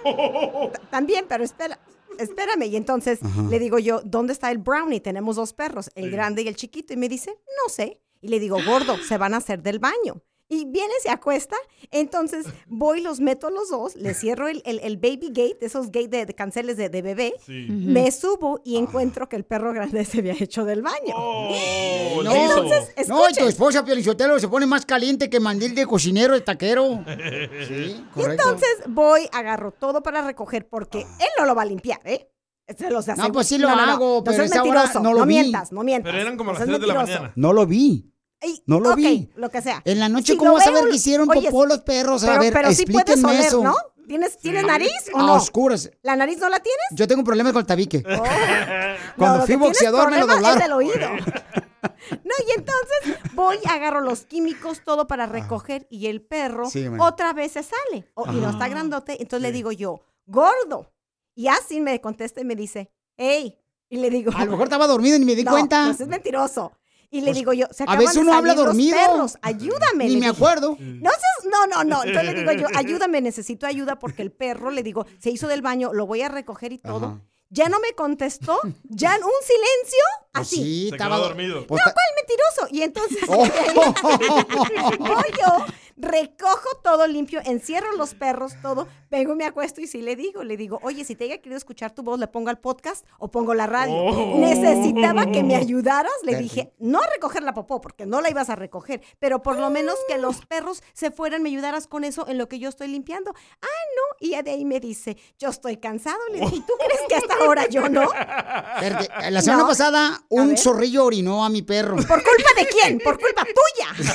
Speaker 16: También, pero espera. Espérame, y entonces
Speaker 1: Ajá.
Speaker 16: le digo yo, ¿dónde está el brownie? Tenemos dos perros, el grande y el chiquito. Y me dice, no sé. Y le digo, gordo, se van a hacer del baño. Y viene, se acuesta. Entonces (laughs) voy, los meto los dos, le cierro el, el- el baby gate, esos gate de, de canceles de, de bebé.
Speaker 3: Sí.
Speaker 16: Me subo y encuentro que el perro grande se había hecho del baño. (gasps)
Speaker 1: No,
Speaker 16: Entonces,
Speaker 1: no, y tu
Speaker 16: escuchen.
Speaker 1: esposa, Piolichotelo, se pone más caliente que mandil de cocinero de taquero. (laughs) Sí,
Speaker 16: Y
Speaker 1: correcto.
Speaker 16: entonces voy, agarro todo para recoger porque él no lo va a limpiar, ¿eh? Se los aseguro.
Speaker 1: pues sí lo hago, pero esa hora
Speaker 16: mentiroso,
Speaker 1: no lo vi.
Speaker 16: mientas, no mientas.
Speaker 3: Pero eran como
Speaker 16: no
Speaker 3: las
Speaker 16: seas
Speaker 3: 3 de la mañana.
Speaker 1: No lo vi. No lo vi.
Speaker 16: lo que sea.
Speaker 1: En la noche,
Speaker 16: Si
Speaker 1: ¿cómo vas a ver que hicieron
Speaker 16: Oye,
Speaker 1: popó los perros? A
Speaker 16: pero,
Speaker 1: ver,
Speaker 16: pero sí puedes
Speaker 1: explíquenme
Speaker 16: oler,
Speaker 1: eso.
Speaker 16: ¿no? ¿Tienes, ¿tienes nariz o
Speaker 1: A
Speaker 16: no?
Speaker 1: oscuras.
Speaker 16: ¿La nariz no la tienes?
Speaker 1: Yo tengo problemas con el tabique. (laughs)
Speaker 16: No,
Speaker 1: Cuando fui boxeador me lo
Speaker 16: problema
Speaker 1: doblaron.
Speaker 16: Es del oído. (laughs) No, y entonces voy, agarro los químicos, todo para recoger y el perro
Speaker 1: Sí,
Speaker 16: otra vez se sale. O- y no está
Speaker 1: Ajá.
Speaker 16: grandote, entonces le digo yo, gordo. Y así me contesta y me dice, hey. Y le digo,
Speaker 1: A lo mejor estaba dormido y ni me di (laughs)
Speaker 16: no,
Speaker 1: cuenta.
Speaker 16: no, es mentiroso. Y le
Speaker 1: Pues,
Speaker 16: digo yo, se
Speaker 1: a
Speaker 16: acaban
Speaker 1: veces
Speaker 16: de
Speaker 1: uno habla
Speaker 16: salir los
Speaker 1: dormido.
Speaker 16: perros, ayúdame.
Speaker 1: Ni me
Speaker 16: dije.
Speaker 1: acuerdo.
Speaker 16: No, no, no, no. Entonces le digo yo, (laughs) ayúdame, necesito ayuda porque el perro, le digo, se hizo del baño, lo voy a recoger y todo.
Speaker 1: Ajá.
Speaker 16: Ya no me contestó, ya en un silencio,
Speaker 1: Pues
Speaker 16: así.
Speaker 1: sí, estaba
Speaker 3: dormido.
Speaker 1: Pues
Speaker 16: no,
Speaker 1: ta-
Speaker 16: ¿cuál mentiroso? Y entonces
Speaker 1: Oh. (laughs)
Speaker 16: voy yo, recojo todo limpio, encierro los perros, todo, vengo, me acuesto y sí le digo, le digo, oye, si te haya querido escuchar tu voz, le pongo al podcast o pongo la radio.
Speaker 10: Oh.
Speaker 16: Necesitaba que me ayudaras, le dije, no a recoger la popó, porque no la ibas a recoger, pero por lo menos que los perros se fueran, me ayudaras con eso en lo que yo estoy limpiando. Ah, no, y ya de ahí me dice, yo estoy cansado, le dije, ¿y tú crees que hasta ahora yo no?
Speaker 1: La semana
Speaker 16: No.
Speaker 1: pasada, un zorrillo orinó a mi perro.
Speaker 16: ¿Por culpa de quién? Por culpa tuya.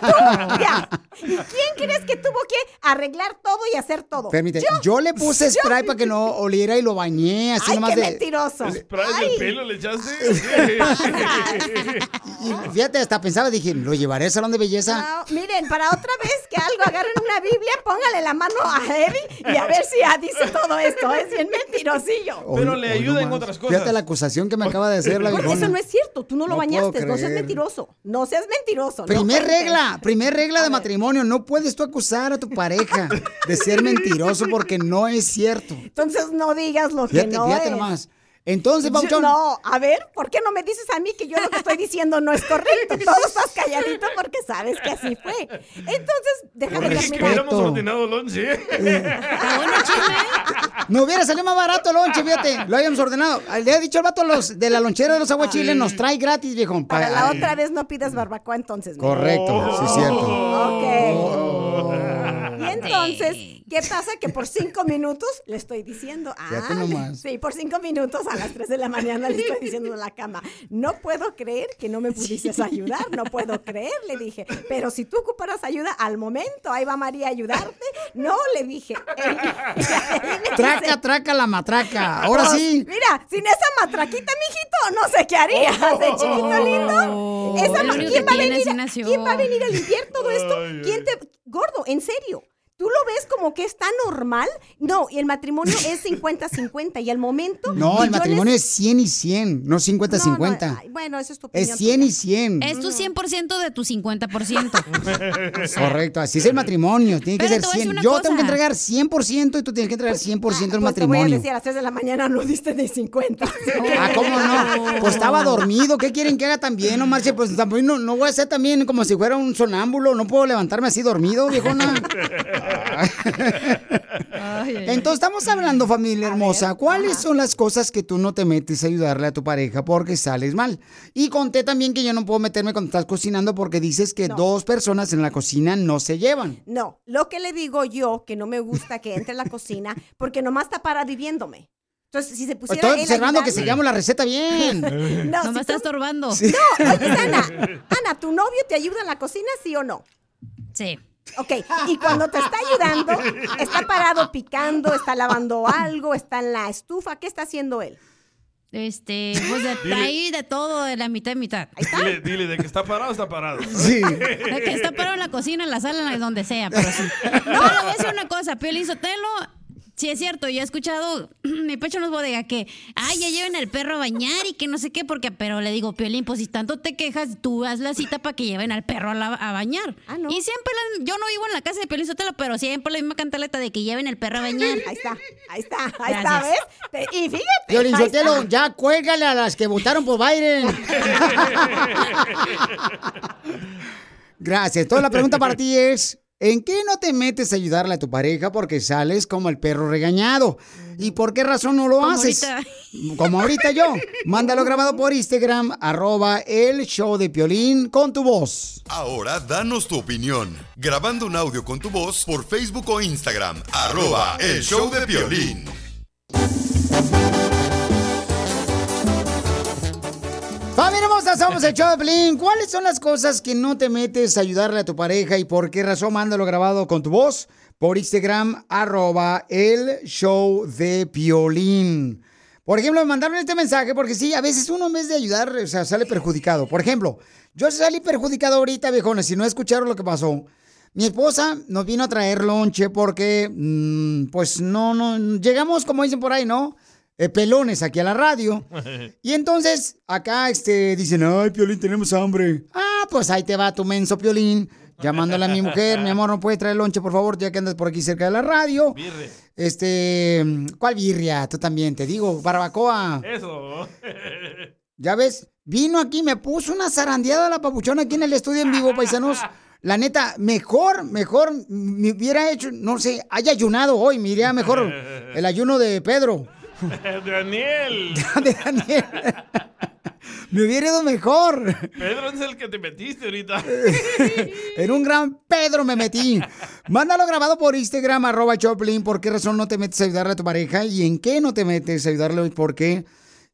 Speaker 16: (laughs) tuya. ¿Y quién crees que tuvo que arreglar todo y hacer todo?
Speaker 1: Permite, yo, le puse
Speaker 16: Yo.
Speaker 1: spray para que no oliera y lo bañé así
Speaker 16: Ay,
Speaker 1: nomás
Speaker 16: qué
Speaker 1: de.
Speaker 16: mentiroso.
Speaker 3: ¿Spray
Speaker 16: Ay.
Speaker 3: del pelo le echaste? (laughs)
Speaker 1: Y fíjate, hasta pensaba, dije, ¿lo llevaré al salón de belleza?
Speaker 16: No, miren, para otra vez que algo agarren una Biblia, póngale la mano a Eddie y a ver si ya dice todo esto. Es bien mentirosillo.
Speaker 3: Pero
Speaker 1: Hoy-
Speaker 3: le ayuda en otras cosas.
Speaker 1: Fíjate la acusación que me acaba de hacer la
Speaker 16: Porque eso no es cierto, tú no lo
Speaker 1: No
Speaker 16: bañaste, no seas mentiroso. No seas mentiroso.
Speaker 1: Primer regla, primer regla de matrimonio, no puedes tú acusar a tu pareja de ser (laughs) mentiroso porque no es cierto.
Speaker 16: Entonces no digas lo
Speaker 1: Fíjate,
Speaker 16: que no
Speaker 1: fíjate
Speaker 16: es.
Speaker 1: nomás. Entonces, Pauchón,
Speaker 16: No, a ver, ¿por qué no me dices a mí que yo lo que estoy diciendo no es correcto? (laughs) Todo estás calladito porque sabes que así fue. Entonces, déjame
Speaker 1: Por
Speaker 16: terminar.
Speaker 3: Hubiéramos
Speaker 1: respeto.
Speaker 3: ordenado lonche.
Speaker 1: no hubiera salido más barato el lonche, fíjate, lo habíamos ordenado. Le he dicho al vato los, de la lonchera de los aguachiles, nos trae gratis, viejo.
Speaker 16: Para la
Speaker 1: ay.
Speaker 16: otra vez no pidas barbacoa entonces.
Speaker 1: Correcto, sí es cierto.
Speaker 16: Ok. Y entonces, ¿qué pasa? Que por cinco minutos le estoy diciendo. (laughs) Ah,
Speaker 1: nomás.
Speaker 16: sí, por cinco minutos a las 3 de la mañana le estoy diciendo en la cama. No puedo creer que no me pudiste ayudar. No puedo creer, le dije. Pero si tú ocuparas ayuda al momento, ahí va María a ayudarte. No, le dije. (laughs)
Speaker 1: Traca, traca la matraca. Ahora
Speaker 16: Pues,
Speaker 1: sí.
Speaker 16: Mira, sin esa matraquita, mijito, no sé qué harías, (laughs) de chiquito lindo. Esa ¿quién, va a venir. ¿Quién va a venir a limpiar todo esto? ¿Quién te... Gordo, en serio. ¿Tú lo ves como que es tan normal? No, y el matrimonio es 50-50 y al momento...
Speaker 1: No, el matrimonio es 100 y 100, no 50-50.
Speaker 16: Ay, bueno, eso es tu opinión.
Speaker 1: Es 100 y 100.
Speaker 2: Es tu 100% de tu 50%. (laughs)
Speaker 1: Correcto, así es el matrimonio. Tiene que
Speaker 2: Pero
Speaker 1: ser
Speaker 2: a decir
Speaker 1: 100.
Speaker 2: una
Speaker 1: Yo
Speaker 2: cosa.
Speaker 1: tengo que entregar 100% y tú tienes que entregar 100% el
Speaker 16: Pues te voy a
Speaker 1: matrimonio.
Speaker 16: decir, a las 3 de la mañana no diste ni 50.
Speaker 1: Ah, ¿cómo no? Pues estaba dormido. ¿Qué quieren que haga también, no marche? Pues también no, no voy a ser también como si fuera un sonámbulo. No puedo levantarme así dormido, viejona. (laughs) Entonces estamos hablando, familia hermosa. ¿Cuáles son las cosas que tú no te metes a ayudarle a tu pareja porque sales mal? Y conté también que yo no puedo meterme cuando estás cocinando porque dices que dos personas en la cocina no se llevan.
Speaker 16: No, lo que le digo yo, que no me gusta que entre a la cocina, porque nomás está parado y viéndome. Entonces, si se pusiera
Speaker 1: Estoy
Speaker 16: él
Speaker 1: observando que sigamos la receta bien. (laughs)
Speaker 16: No,
Speaker 2: No
Speaker 16: si
Speaker 2: me está estorbando.
Speaker 16: No, oye, (laughs) Ana, Ana, ¿tu novio te ayuda en la cocina, sí o no?
Speaker 2: Sí.
Speaker 16: Ok, y cuando te está ayudando, está parado picando, está lavando algo, está en la estufa, ¿qué está haciendo él?
Speaker 2: Este, pues de
Speaker 3: Dile.
Speaker 2: ahí de todo, de la mitad y mitad.
Speaker 3: Dile, dile, de que está parado, está parado.
Speaker 1: Sí. (laughs)
Speaker 2: De que está parado en la cocina, en la sala, en donde sea, pero sí. (laughs) No, le voy a decir una cosa, Piolín Sotelo, sí es cierto, yo he escuchado, (clears throat) mi pecho no es bodega, que, ay, ya lleven al perro a bañar y que no sé qué, porque, pero le digo, Piolín, pues si tanto te quejas, tú haz la cita para que lleven al perro a, la- a bañar.
Speaker 16: Ah, ¿no?
Speaker 2: Y siempre, la- yo no vivo en la casa de Piolín Sotelo, pero siempre la misma cantaleta de que lleven el perro a bañar.
Speaker 16: Ahí está, ahí está, ahí está,
Speaker 2: Gracias.
Speaker 16: ¿ves? Te- y fíjate.
Speaker 1: Violín
Speaker 16: ahí
Speaker 1: Sotelo,
Speaker 16: está.
Speaker 1: ya cuélgale a las que votaron por Biden. (laughs) Gracias. Toda la pregunta para ti es, ¿en qué no te metes a ayudarle a tu pareja porque sales como el perro regañado? ¿Y por qué razón no lo
Speaker 2: Como
Speaker 1: haces?
Speaker 2: ahorita. (laughs)
Speaker 1: Como ahorita yo. Mándalo grabado por Instagram, arroba el show de Piolín con tu voz.
Speaker 4: Ahora danos tu opinión. Grabando un audio con tu voz por Facebook o Instagram. Arroba el show de violín.
Speaker 1: Familia hermosa, somos el show de. ¿Cuáles son las cosas que no te metes a ayudarle a tu pareja y por qué razón? Mándalo grabado con tu voz por Instagram, arroba el show de Piolín. Por ejemplo, me mandaron este mensaje porque sí, a veces uno en vez de ayudar, o sea, sale perjudicado. Por ejemplo, yo salí perjudicado ahorita, viejones, si no escucharon lo que pasó. Mi esposa nos vino a traer lonche porque, mm, pues, no, no, llegamos, como dicen por ahí, ¿no? Eh, pelones aquí a la radio. (laughs) Y entonces, acá este, dicen, ay, Piolín, tenemos hambre. Ah, pues ahí te va tu menso, Piolín. Llamándole a mi mujer, mi amor, ¿no puede traer lonche, por favor, ya que andas por aquí cerca de la radio?
Speaker 3: Birre.
Speaker 1: Este, ¿cuál birria? Tú también, te digo, barbacoa.
Speaker 3: Eso. (laughs)
Speaker 1: Ya ves, vino aquí, me puso una zarandeada la papuchona aquí en el estudio en vivo, paisanos. La neta, mejor, mejor me hubiera hecho, no sé, haya ayunado hoy, me iría mejor el ayuno de Pedro. (laughs)
Speaker 3: Daniel. (laughs)
Speaker 1: de Daniel. Me hubiera ido mejor.
Speaker 3: Pedro es el que te metiste ahorita. (laughs)
Speaker 1: En un gran Pedro me metí. Mándalo grabado por Instagram, arroba Choplin. ¿Por qué razón no te metes a ayudarle a tu pareja? ¿Y en qué no te metes a ayudarle? ¿Por qué?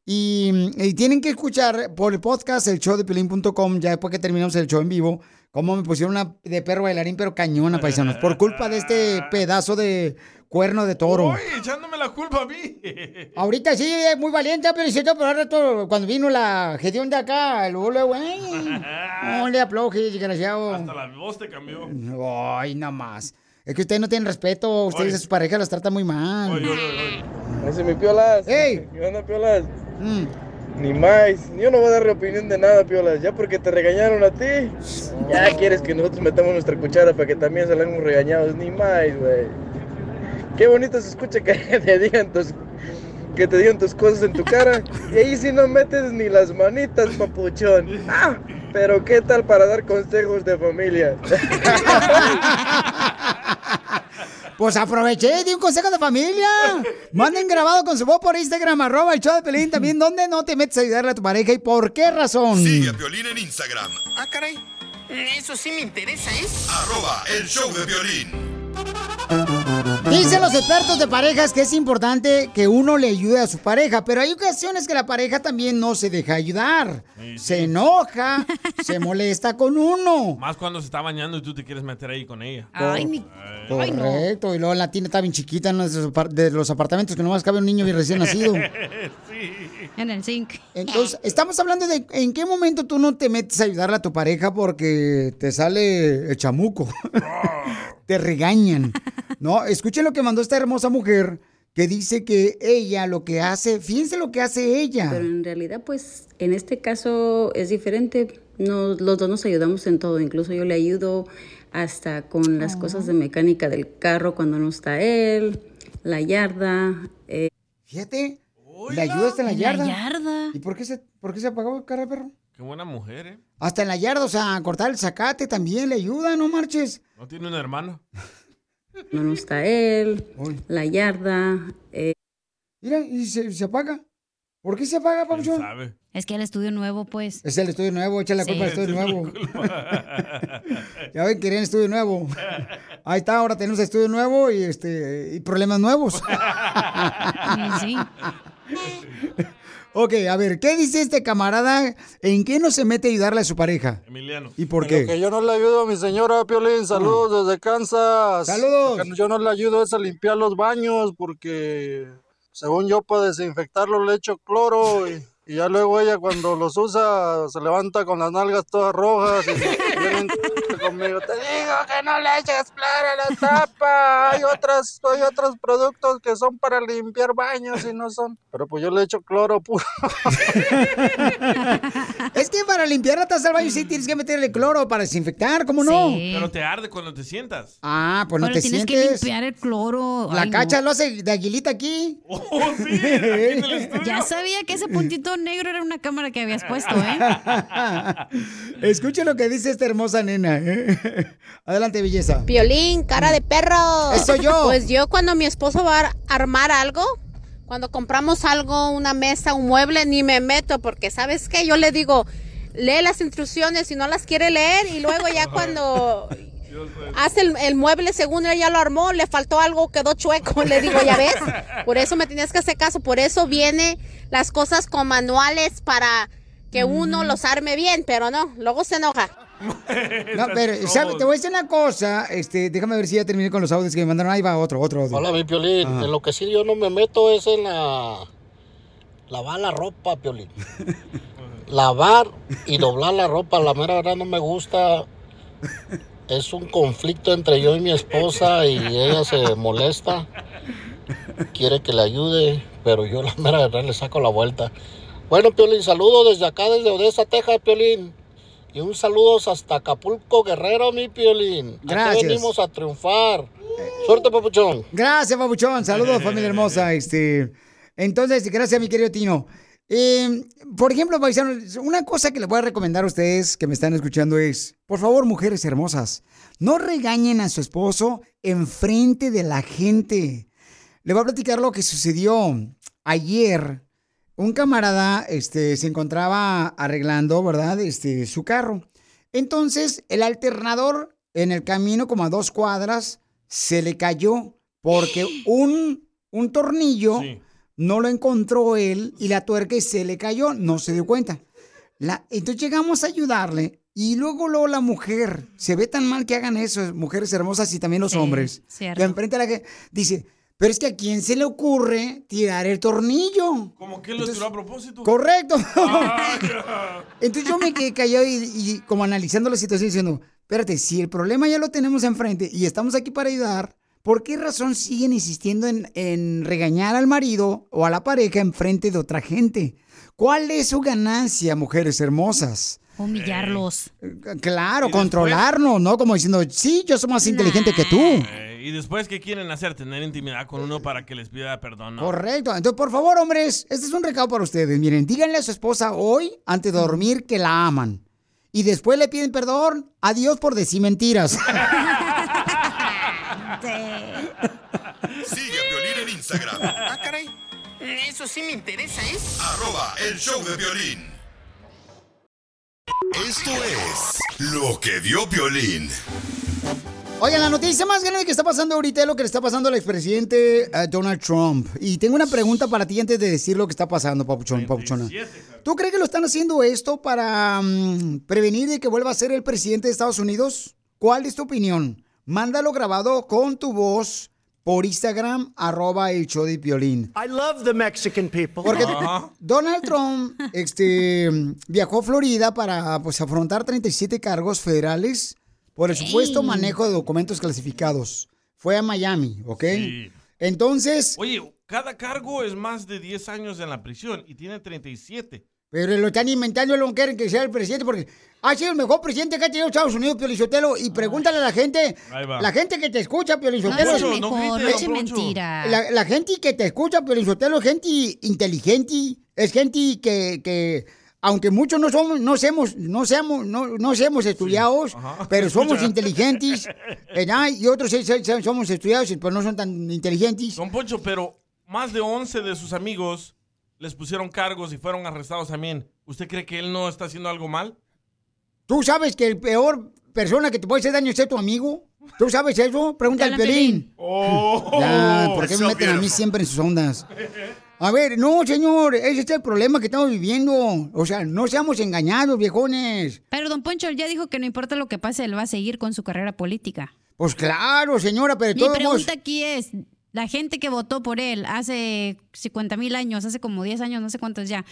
Speaker 1: Y, y tienen que escuchar por el podcast, el show de Pelín.com, ya después que terminamos el show en vivo, cómo me pusieron una de perro bailarín, pero cañona, paisanos, por culpa de este pedazo de cuerno de toro.
Speaker 3: Uy, echándome la culpa a mí. (laughs)
Speaker 1: Ahorita sí, es muy valiente, pero siento, pero ahora todo, cuando vino la gestión de acá, luego, luego, ¡ay! (laughs) No le aplaude, desgraciado.
Speaker 3: Hasta la voz te cambió.
Speaker 1: Ay, nada más. Es que ustedes no tienen respeto, ustedes a sus parejas las tratan muy mal.
Speaker 9: Ese mi piolas.
Speaker 1: ¡Ey!
Speaker 9: ¿Qué onda, piolas?
Speaker 1: Mm.
Speaker 9: Ni más. Yo no voy a dar opinión de nada, piolas. Ya porque te regañaron a ti, ya quieres que nosotros metamos nuestra cuchara para que también salgamos regañados. Ni más, güey. Qué bonito se escucha que (laughs) te digan tus que te digan tus cosas en tu cara. Y ahí sí no metes ni las manitas, papuchón. Ah, pero qué tal para dar consejos de familia. (laughs)
Speaker 1: Pues aproveché, di un consejo de familia. Manden grabado con su voz por Instagram, arroba el show de Pelín. También, ¿dónde no te metes a ayudarle a tu pareja y por qué razón?
Speaker 4: Sigue a Piolín en Instagram.
Speaker 5: Ah, caray. Eso sí me interesa, ¿eh?
Speaker 4: Arroba el show de violín.
Speaker 1: Dicen los expertos de parejas que es importante que uno le ayude a su pareja, pero hay ocasiones que la pareja también no se deja ayudar. Se enoja, se molesta con uno.
Speaker 3: Más cuando se está bañando y tú te quieres meter ahí con ella.
Speaker 1: Correcto, y luego la tienda está bien chiquita en uno de los apartamentos que nomás cabe un niño bien recién (laughs) nacido.
Speaker 2: En el zinc.
Speaker 1: Entonces, estamos hablando de en qué momento tú no te metes a ayudarle a tu pareja porque te sale el chamuco. (laughs) te regañan. No, escuchen lo que mandó esta hermosa mujer que dice que ella lo que hace, fíjense lo que hace ella.
Speaker 18: Pero en realidad, pues, en este caso es diferente. Nos, los dos nos ayudamos en todo. Incluso yo le ayudo hasta con las cosas de mecánica del carro cuando no está él, la yarda. eh,
Speaker 1: Fíjate, le ayudaste en la
Speaker 18: En la
Speaker 1: yarda.
Speaker 18: yarda.
Speaker 1: ¿Y por qué se, por qué se apagó cara de perro?
Speaker 3: Qué buena mujer, ¿eh?
Speaker 1: Hasta en la yarda, o sea, cortar el zacate también le ayuda, no marches.
Speaker 3: ¿No tiene una hermana? (laughs)
Speaker 18: no está él, la yarda. eh,
Speaker 1: Mira, y se, se apaga. ¿Por qué se apaga, Pabuchón?
Speaker 2: Es que el estudio nuevo, pues.
Speaker 1: Es el estudio nuevo, échale la
Speaker 2: Sí.
Speaker 1: culpa al estudio (laughs) nuevo. ya ven, querían estudio nuevo. Ahí está, ahora tenemos estudio nuevo y este y problemas nuevos.
Speaker 2: sí. (laughs)
Speaker 1: ok, a ver, ¿qué dice este camarada? ¿En qué no se mete a ayudarle a su pareja?
Speaker 3: Emiliano.
Speaker 1: ¿Y por qué?
Speaker 19: lo que yo no le ayudo a mi señora Piolín, saludos desde Kansas.
Speaker 1: Saludos.
Speaker 19: Lo que yo no le ayudo es a limpiar los baños porque según yo para desinfectarlo le echo cloro y, y ya luego ella cuando los usa se levanta con las nalgas todas rojas y (laughs) conmigo. Te digo que no le eches cloro a la (laughs) tapa. Hay otras, hay otros productos que son para limpiar baños y no son. Pero pues yo le echo cloro puro. (laughs)
Speaker 1: Es que para limpiar la taza del baño sí tienes que meterle cloro para desinfectar, ¿cómo no?
Speaker 3: Pero te arde cuando te sientas.
Speaker 1: Ah, pues no
Speaker 2: Pero
Speaker 1: te
Speaker 2: tienes que
Speaker 1: sientes.
Speaker 2: limpiar el cloro.
Speaker 1: La
Speaker 2: Ay, no.
Speaker 1: cacha lo hace de aguilita aquí.
Speaker 3: Oh, (laughs)
Speaker 2: Ya sabía que ese puntito negro era una cámara que habías puesto, ¿eh?
Speaker 1: Escucha lo que dice esta hermosa nena. ¿eh? (laughs) Adelante, belleza.
Speaker 20: Piolín, cara de perro.
Speaker 1: Eso yo.
Speaker 20: Pues yo cuando mi esposo va a armar algo, cuando compramos algo, una mesa, un mueble, ni me meto porque sabes qué, yo le digo, lee las instrucciones si no las quiere leer y luego ya (laughs) cuando hace el, el mueble según él ya lo armó, le faltó algo, quedó chueco, le digo, ya ves, (laughs) por eso me tenías que hacer caso, por eso viene las cosas con manuales para que uno los arme bien, pero no, luego se enoja. (laughs)
Speaker 1: No, pero ¿sabe? te voy a decir una cosa. Este, déjame ver si ya terminé con los audios que me mandaron. Ahí va otro, otro audio.
Speaker 19: Hola, mi Piolín.
Speaker 1: Ajá.
Speaker 19: En lo que sí yo no me meto es en la... Lavar la ropa, Piolín. (laughs) Lavar y doblar la ropa, la mera verdad no me gusta. Es un conflicto entre yo y mi esposa y ella se molesta. Quiere que le ayude, pero yo la mera verdad le saco la vuelta. Bueno, Piolín, saludo desde acá, desde Odessa, Texas, Piolín. Y un saludo hasta Acapulco, Guerrero, mi Piolín. Aquí
Speaker 1: Gracias.
Speaker 19: venimos a triunfar. Suerte, papuchón.
Speaker 1: Gracias, Pabuchón. Saludos, (laughs) familia hermosa. Este, entonces, gracias, mi querido Tino. Eh, por ejemplo, paisanos, una cosa que les voy a recomendar a ustedes que me están escuchando es, por favor, mujeres hermosas, no regañen a su esposo enfrente de la gente. Le voy a platicar lo que sucedió ayer. Un camarada este, se encontraba arreglando, ¿verdad? Este, su carro. Entonces, el alternador en el camino, como a dos cuadras, se le cayó porque (gasps) un, un tornillo no lo encontró él y la tuerca se le cayó, no se dio cuenta. La- entonces llegamos a ayudarle y luego, luego la mujer, se ve tan mal que hagan eso, mujeres hermosas y también los
Speaker 2: Sí,
Speaker 1: hombres.
Speaker 2: cierto.
Speaker 1: Que enfrente a la que dice, pero es que a quién se le ocurre tirar el tornillo.
Speaker 3: ¿Cómo que lo tiró a propósito?
Speaker 1: Correcto.
Speaker 3: Ah. (laughs)
Speaker 1: Entonces yo me quedé callado y, y como analizando la situación diciendo, espérate, si el problema ya lo tenemos enfrente y estamos aquí para ayudar, ¿por qué razón siguen insistiendo en, en regañar al marido o a la pareja enfrente de otra gente? ¿Cuál es su ganancia, mujeres hermosas?
Speaker 2: Humillarlos.
Speaker 1: Claro, controlarnos, ¿no? Como diciendo, sí, yo soy más inteligente que tú.
Speaker 3: Eh, y después, ¿qué quieren hacer? Tener intimidad con uno para que les pida perdón. ¿no?
Speaker 1: Correcto. Entonces, por favor, hombres, este es un recado para ustedes. Miren, díganle a su esposa hoy, antes de dormir, que la aman. Y después le piden perdón. Adiós por decir mentiras. (laughs)
Speaker 4: Sigue a Piolín en Instagram.
Speaker 5: Ah, caray. Eso sí me interesa, ¿eh?
Speaker 4: Arroba el show de violín. Esto es lo que vio Piolín.
Speaker 1: Oigan, la noticia más grande que está pasando ahorita es lo que le está pasando al expresidente eh, Donald Trump. Y tengo una pregunta para ti antes de decir lo que está pasando, papuchón, papuchona. ¿Tú crees que lo están haciendo esto para mm, prevenir de que vuelva a ser el presidente de Estados Unidos? ¿Cuál es tu opinión? Mándalo grabado con tu voz por Instagram, arroba el show de Piolín.
Speaker 14: I love the Mexican people.
Speaker 1: Porque Donald Trump este, viajó a Florida para pues, afrontar 37 cargos federales por el supuesto manejo de documentos clasificados. Fue a Miami, ¿ok? Entonces,
Speaker 3: Oye, cada cargo es más de 10 años en la prisión y tiene 37.
Speaker 1: pero lo están inventando, no quieren que sea el presidente porque ha sido el mejor presidente que ha tenido Estados Unidos, Piolizotelo. Y pregúntale a la gente,
Speaker 3: Ahí va.
Speaker 1: la gente que te escucha, Piolizotelo.
Speaker 2: No es el mejor, no eche mentira.
Speaker 1: La, la gente que te escucha, Piolizotelo, es gente inteligente, es gente que, que aunque muchos no somos, no seamos, no seamos, no, no seamos estudiados,
Speaker 3: Ajá.
Speaker 1: pero (laughs) somos
Speaker 3: Escucha.
Speaker 1: inteligentes, ¿verdad? Y otros sí, sí, sí, somos estudiados, pero no son tan inteligentes.
Speaker 3: Don Poncho, pero más de 11 de sus amigos les pusieron cargos y fueron arrestados también. ¿Usted cree que él no está haciendo algo mal?
Speaker 1: ¿Tú sabes que el peor persona que te puede hacer daño es ser tu amigo? ¿Tú sabes eso? Pregunta al
Speaker 3: Habla,
Speaker 1: Pelín.
Speaker 3: Oh,
Speaker 1: Ya, ¿por qué me meten a mí siempre en sus ondas? (laughs) A ver, no, señor, ese es el problema que estamos viviendo. O sea, no seamos engañados, viejones.
Speaker 2: Pero don Poncho ya dijo que no importa lo que pase, él va a seguir con su carrera política.
Speaker 1: Pues claro, señora, pero de
Speaker 2: Mi
Speaker 1: todos
Speaker 2: pregunta
Speaker 1: modos...
Speaker 2: aquí es, la gente que votó por él hace 50 mil años, hace como 10 años, no sé cuántos ya,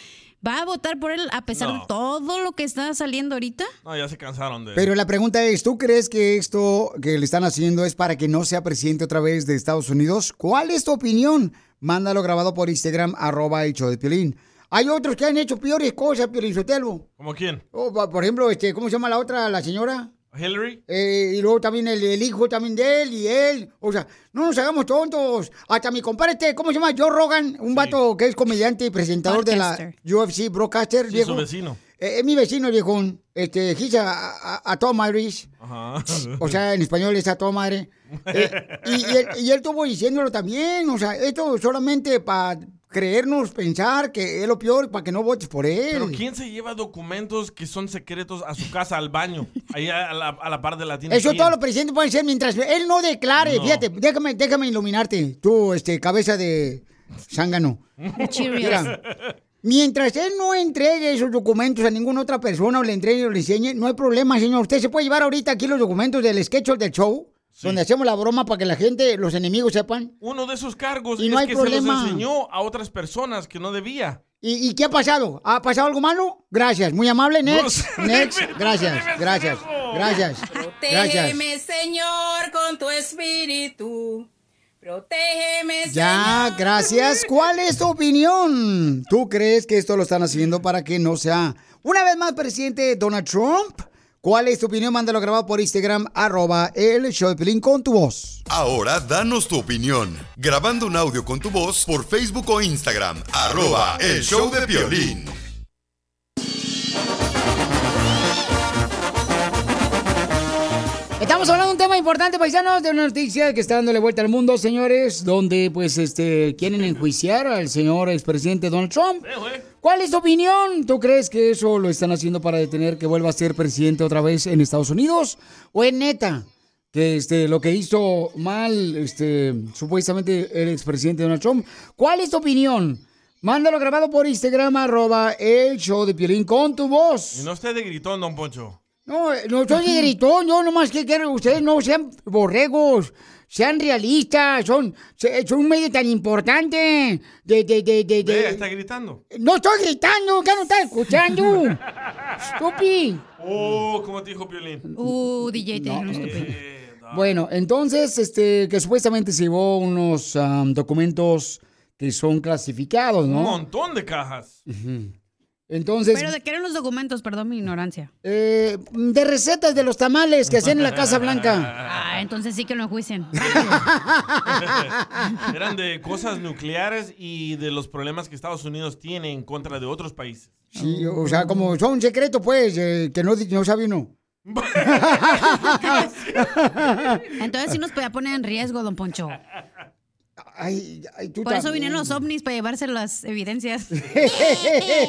Speaker 2: ¿va a votar por él a pesar
Speaker 3: No.
Speaker 2: de todo lo que está saliendo ahorita?
Speaker 3: No, ya se cansaron de
Speaker 1: Pero la pregunta es, ¿tú crees que esto que le están haciendo es para que no sea presidente otra vez de Estados Unidos? ¿Cuál es tu opinión? Mándalo grabado por Instagram, arroba el show de Piolín. Hay otros que han hecho peores cosas, Piolín Sotelo.
Speaker 3: ¿Como quién?
Speaker 1: Oh, por ejemplo, este, ¿cómo se llama la otra, la señora?
Speaker 3: ¿Hillary?
Speaker 1: Eh, y luego también el, el hijo también de él y él. O sea, no nos hagamos tontos. Hasta mi compadre este, ¿cómo se llama? Joe Rogan, un vato que es comediante y presentador de la UFC Broadcaster,
Speaker 3: Sí,
Speaker 1: viejo.
Speaker 3: su vecino.
Speaker 1: Eh, es mi vecino, el viejón. Este, he's a, a, a toda madre.
Speaker 3: Ajá.
Speaker 1: O sea, en español es a toda madre. Eh, y, y él, y él estuvo diciéndolo también. O sea, esto solamente para creernos, pensar que es lo peor, para que no votes por él.
Speaker 3: Pero ¿quién se lleva documentos que son secretos a su casa, al baño? Ahí a la, a la par de la tienda.
Speaker 1: Eso todos los presidentes pueden ser mientras él no declare.
Speaker 3: No.
Speaker 1: Fíjate, déjame, déjame iluminarte. Tú, este, cabeza de zángano. Mira, mientras él no entregue esos documentos a ninguna otra persona o le entregue o le enseñe, no hay problema, señor. Usted se puede llevar ahorita aquí los documentos del sketch del show, donde hacemos la broma para que la gente, los enemigos sepan.
Speaker 3: Uno de esos cargos
Speaker 1: Y
Speaker 3: es
Speaker 1: no hay
Speaker 3: que
Speaker 1: problema.
Speaker 3: se los enseñó a otras personas que no debía.
Speaker 1: ¿Y, y qué ha pasado? ¿Ha pasado algo malo? Gracias, muy amable. Next,
Speaker 3: No,
Speaker 1: next. (laughs) Gracias, gracias, gracias. Gracias.
Speaker 21: Protégeme, Señor, con tu espíritu. Protégeme,
Speaker 1: Ya, gracias. ¿Cuál es tu opinión? ¿Tú crees que esto lo están haciendo para que no sea una vez más presidente Donald Trump? ¿Cuál es tu opinión? Mándalo grabado por Instagram, arroba el show de Piolín con tu voz.
Speaker 4: Ahora danos tu opinión. Grabando un audio con tu voz por Facebook o Instagram. Arroba el show de violín.
Speaker 1: Estamos hablando de un tema importante, paisanos, de una noticia que está dándole vuelta al mundo, señores, donde pues este quieren enjuiciar al señor expresidente Donald Trump. ¿Cuál es tu opinión? ¿Tú crees que eso lo están haciendo para detener que vuelva a ser presidente otra vez en Estados Unidos? ¿O es neta que este lo que hizo mal este supuestamente el expresidente Donald Trump? ¿Cuál es tu opinión? Mándalo grabado por Instagram, arroba el show de Piolín con tu voz.
Speaker 3: Y no esté de gritón, don Poncho.
Speaker 1: No, no soy de gritón, yo nomás que quiero ustedes no sean borregos, sean realistas, son, son un medio tan importante de, de, de, de, de-
Speaker 3: está gritando.
Speaker 1: No estoy gritando, que no estás escuchando. (laughs) Estúpido.
Speaker 3: Oh, ¿cómo te dijo Piolín?
Speaker 2: Uh, DJ, estúpido.
Speaker 1: Bueno, entonces, este, que supuestamente se llevó unos am, documentos que son clasificados,
Speaker 3: Un
Speaker 1: ¿no?
Speaker 3: montón de cajas.
Speaker 1: Entonces,
Speaker 2: Pero de qué eran los documentos, perdón mi ignorancia.
Speaker 1: eh, de recetas de los tamales que hacían en la Casa Blanca.
Speaker 2: Ah, entonces sí que lo enjuician. (laughs)
Speaker 3: Eran de cosas nucleares y de los problemas que Estados Unidos tiene en contra de otros países.
Speaker 1: Sí, o sea, como son un secreto, pues, eh, que no, no sabe uno.
Speaker 2: Entonces sí nos podía poner en riesgo, don Poncho.
Speaker 1: Ay, ay, tú
Speaker 2: Por eso
Speaker 1: también.
Speaker 2: vinieron los ovnis para llevarse las evidencias. (laughs)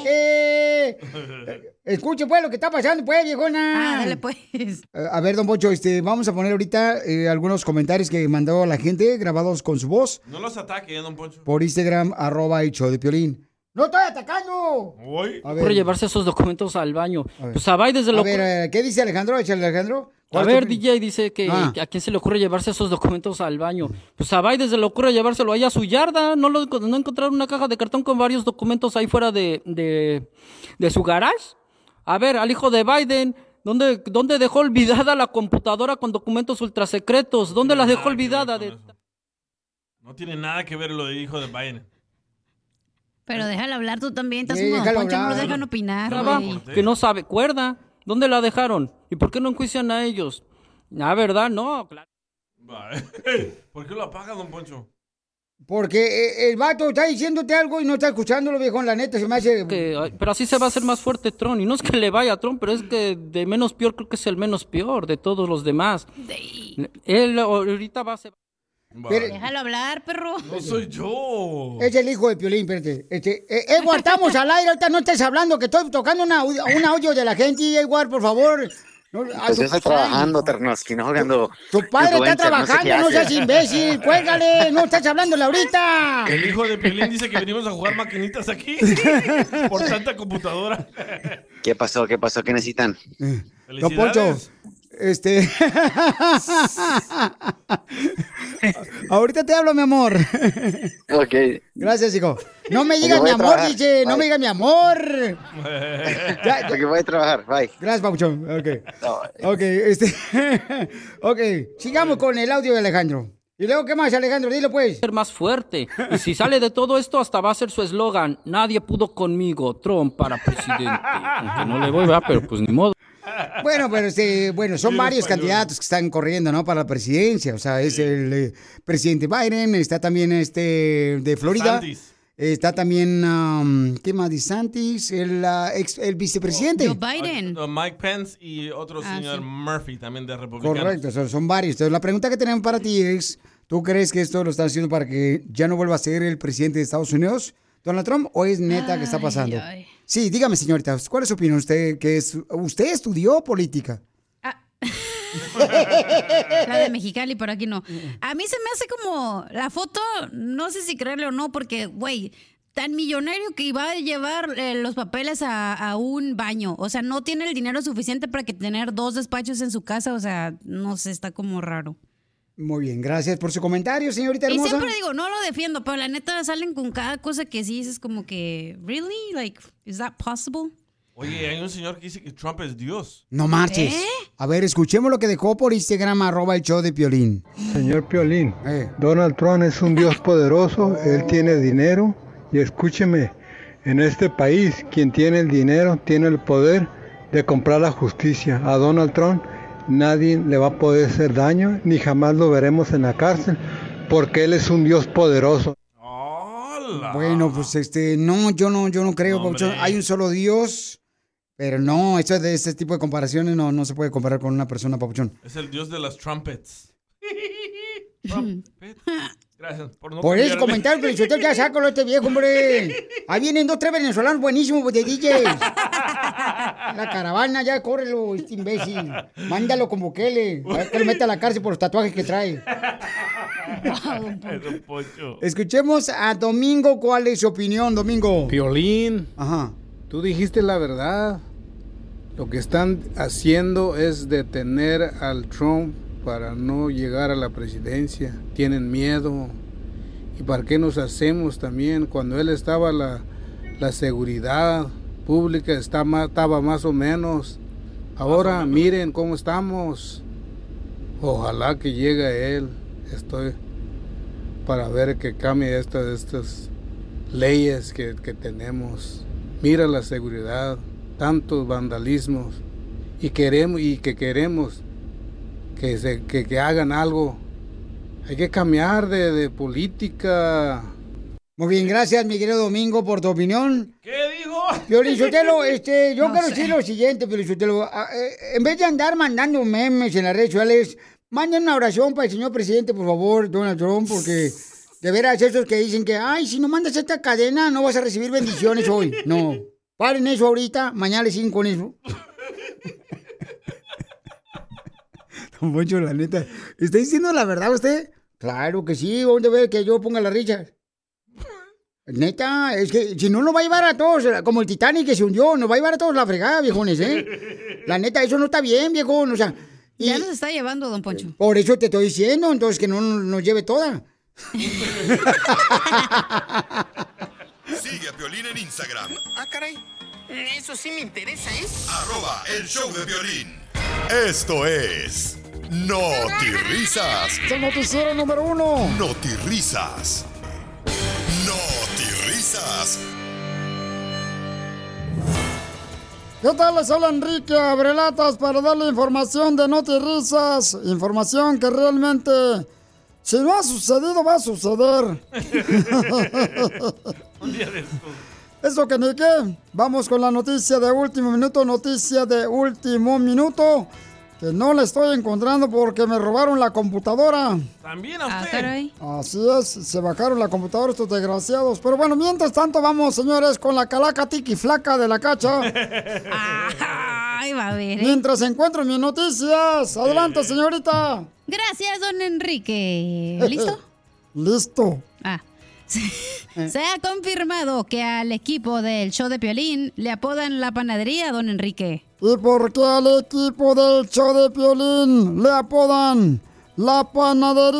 Speaker 1: Escuche, pues, lo que está pasando, pues, viejona.
Speaker 2: Ah, dale, pues.
Speaker 1: Eh, A ver, don Pocho, este, vamos a poner ahorita eh, algunos comentarios que mandó la gente grabados con su voz
Speaker 3: No los ataque, ¿eh, don Poncho.
Speaker 1: por Instagram, arroba show de Piolín. ¡No estoy atacando! A
Speaker 22: Por llevarse esos documentos al baño. Pues a Biden se
Speaker 1: A
Speaker 22: lo
Speaker 1: ver, eh, ¿qué dice Alejandro? Échale, Alejandro.
Speaker 22: A
Speaker 1: ¿Cuál es
Speaker 22: ver, DJ dice que,
Speaker 1: Ah.
Speaker 22: que a quién se le ocurre llevarse esos documentos al baño. Pues a Biden se le ocurre llevárselo allá a su yarda. ¿No, lo, no encontraron una caja de cartón con varios documentos ahí fuera de, de, de su garage? A ver, al hijo de Biden, ¿dónde, ¿dónde dejó olvidada la computadora con documentos ultrasecretos? ¿Dónde la dejó olvidada? De...
Speaker 3: No tiene nada que ver lo de hijo de Biden.
Speaker 2: Pero déjalo hablar tú también. Estás
Speaker 22: Sí,
Speaker 2: como don Poncho, no los
Speaker 22: hablar.
Speaker 2: dejan opinar,
Speaker 22: que no sabe, cuerda. ¿Dónde la dejaron? ¿Y por qué no enjuician a ellos? Ah, ¿verdad? No, claro. (laughs)
Speaker 3: ¿Por qué lo apaga, don Poncho?
Speaker 1: Porque eh, el vato está diciéndote algo y no está escuchándolo, viejo, la neta, se me hace...
Speaker 22: Que, pero así se va a hacer más fuerte Trump. Y no es que le vaya a Trump, pero es que de menos peor creo que es el menos peor de todos los demás. Él ahorita va a ser...
Speaker 2: Déjalo hablar, perro.
Speaker 3: No soy yo.
Speaker 1: Es el hijo de Piolín, espérate. Este, eh, Edward, estamos al aire, ahorita no estés hablando, que estoy tocando una, un audio de la gente, Edward, por favor. No,
Speaker 23: Pues
Speaker 1: tu-
Speaker 23: yo estoy trabajando, Ternoski, no jugando.
Speaker 1: Tu padre está
Speaker 23: sé
Speaker 1: trabajando, no, seas imbécil, (laughs) cuélgale, no estás hablándole ahorita.
Speaker 3: El hijo de Piolín dice que venimos a jugar maquinitas aquí (laughs) por tanta computadora.
Speaker 23: ¿Qué pasó? ¿Qué pasó? ¿Qué necesitan?
Speaker 1: Don Poncho, este... (laughs) Ahorita te hablo, mi amor.
Speaker 23: Ok.
Speaker 1: Gracias, hijo. No me digas mi amor,
Speaker 23: trabajar.
Speaker 1: dice. No me digas mi amor.
Speaker 23: Porque voy a trabajar, bye.
Speaker 1: Gracias, Papuchón. Ok. Ok, este. (laughs) ok, sigamos con el audio de Alejandro. ¿Y luego qué más, Alejandro? Dilo pues.
Speaker 22: ser más fuerte. Y si sale de todo esto, hasta va a ser su eslogan. Nadie pudo conmigo, Trump para presidente. Aunque no le voy, ¿verdad? Pero pues ni modo.
Speaker 1: Bueno, pero este, bueno, son
Speaker 22: Sí,
Speaker 1: varios
Speaker 22: español.
Speaker 1: candidatos que están corriendo, ¿no? Para la presidencia. O sea, es el eh, presidente Biden, está también este de Florida. Está también, um, ¿qué más? DeSantis, el, ah, ex- el vicepresidente.
Speaker 2: Biden.
Speaker 3: Uh, Mike Pence y otro
Speaker 1: Ah,
Speaker 3: señor
Speaker 1: sí.
Speaker 3: Murphy, también de republicano.
Speaker 1: Correcto, son, son varios. Entonces, la pregunta que tenemos para ti es, ¿tú crees que esto lo están haciendo para que ya no vuelva a ser el presidente de Estados Unidos, Donald Trump, o es neta que está pasando? Sí, dígame, señorita, ¿cuál es su opinión? Usted que es, usted estudió política. (laughs)
Speaker 2: La de Mexicali, por aquí no. A mí se me hace como la foto, no sé si creerle o no, porque, güey, tan millonario que iba a llevar eh, los papeles a, a un baño. O sea, no tiene el dinero suficiente para que tener dos despachos en su casa. O sea, no sé, está como raro.
Speaker 1: Muy bien, gracias por su comentario, señorita
Speaker 2: Y
Speaker 1: hermosa.
Speaker 2: siempre digo, no lo defiendo, pero la neta salen con cada cosa que sí dices como que, ¿really? Like, is that possible?
Speaker 3: Oye, hay un señor que dice que Trump es Dios.
Speaker 1: No marches.
Speaker 2: ¿Eh?
Speaker 1: A ver, escuchemos lo que dejó por Instagram, arroba el show de Piolín.
Speaker 24: Señor Piolín,
Speaker 1: Eh.
Speaker 24: Donald Trump es un Dios poderoso, él tiene dinero y escúcheme, en este país quien tiene el dinero tiene el poder de comprar la justicia. A Donald Trump nadie le va a poder hacer daño, ni jamás lo veremos en la cárcel, porque él es un Dios poderoso.
Speaker 1: Bueno, pues este, no, yo no, yo no creo, Papuchón. Hay un solo Dios, pero no, esto de este tipo de comparaciones no, no se puede comparar con una persona, Papuchón.
Speaker 3: Es el dios de las trumpets. (laughs) (laughs) Gracias por no
Speaker 1: Por ese
Speaker 3: cambiarle.
Speaker 1: comentario, Felicitero, ya sácalo este viejo, hombre. Ahí vienen dos, tres venezolanos buenísimos de DJs. La caravana, ya córrelo, este imbécil. Mándalo con Bukele. A ver que lo mete a la cárcel por los tatuajes que trae. Escuchemos a Domingo. ¿Cuál es su opinión, Domingo?
Speaker 25: Piolín,
Speaker 1: Ajá.
Speaker 25: tú dijiste la verdad. Lo que están haciendo es detener al Trump para no llegar a la presidencia. Tienen miedo. ¿Y para qué nos hacemos también? Cuando él estaba la, la seguridad pública está estaba más o menos. Ahora miren cómo estamos. Ojalá que llegue él. Estoy para ver que cambie estas, estas leyes que, que tenemos. Mira la seguridad, tantos vandalismos y queremos y que queremos que, se, que, que hagan algo. Hay que cambiar de, de política.
Speaker 1: Muy bien, gracias, mi querido Domingo, por tu opinión.
Speaker 3: ¿Qué dijo?
Speaker 1: Piolichotelo, (laughs) este, yo
Speaker 3: No
Speaker 1: quiero
Speaker 3: sé.
Speaker 1: decir lo siguiente, Piolichotelo. Ah, eh, En vez de andar mandando memes en las redes sociales, manden una oración para el señor presidente, por favor, Donald Trump, porque de veras esos que dicen que, ay, si no mandas esta cadena, no vas a recibir bendiciones hoy. No. Paren eso ahorita, mañana les siguen con eso. (laughs) Don Poncho, la neta. ¿Está diciendo la verdad usted? Claro que sí, ¿dónde ve que yo ponga la richa? Neta, es que si no nos va a llevar a todos, como el Titanic que se hundió, nos va a llevar a todos la fregada, viejones, ¿eh? La neta, eso no está bien, viejón, o sea. y-
Speaker 2: Ya nos está llevando, don Poncho.
Speaker 1: por eso te estoy diciendo, entonces que no nos lleve toda.
Speaker 4: Sigue a Piolín en Instagram,
Speaker 5: Ah, caray. Eso sí me interesa, ¿eh?
Speaker 4: arroba el show de violín. Esto es Risas.
Speaker 1: Es el noticiero número uno.
Speaker 4: Risas. Risas.
Speaker 1: ¿Qué tal? Les habla Enrique Abrelatas para darle información de Notirisas. Información que realmente, si no ha sucedido, va a suceder. (laughs)
Speaker 3: Un día de estos.
Speaker 1: Eso que ni qué. Vamos con la noticia de último minuto, noticia de último minuto. Que no la estoy encontrando porque me robaron la computadora.
Speaker 3: También
Speaker 2: Ah,
Speaker 3: a usted.
Speaker 1: Así es, se bajaron la computadora estos desgraciados. Pero bueno, mientras tanto vamos, señores, con la calaca tiki flaca de la cacha. (laughs)
Speaker 2: Ay, va a ver. ¿eh?
Speaker 1: Mientras encuentro mis noticias. Adelante, señorita.
Speaker 2: Gracias, don Enrique. ¿Listo? (laughs)
Speaker 1: Listo.
Speaker 2: Ah. Se ha confirmado que al equipo del show de Piolín le apodan la panadería, don Enrique.
Speaker 1: ¿Y por qué al equipo del show de Piolín le apodan la panadería?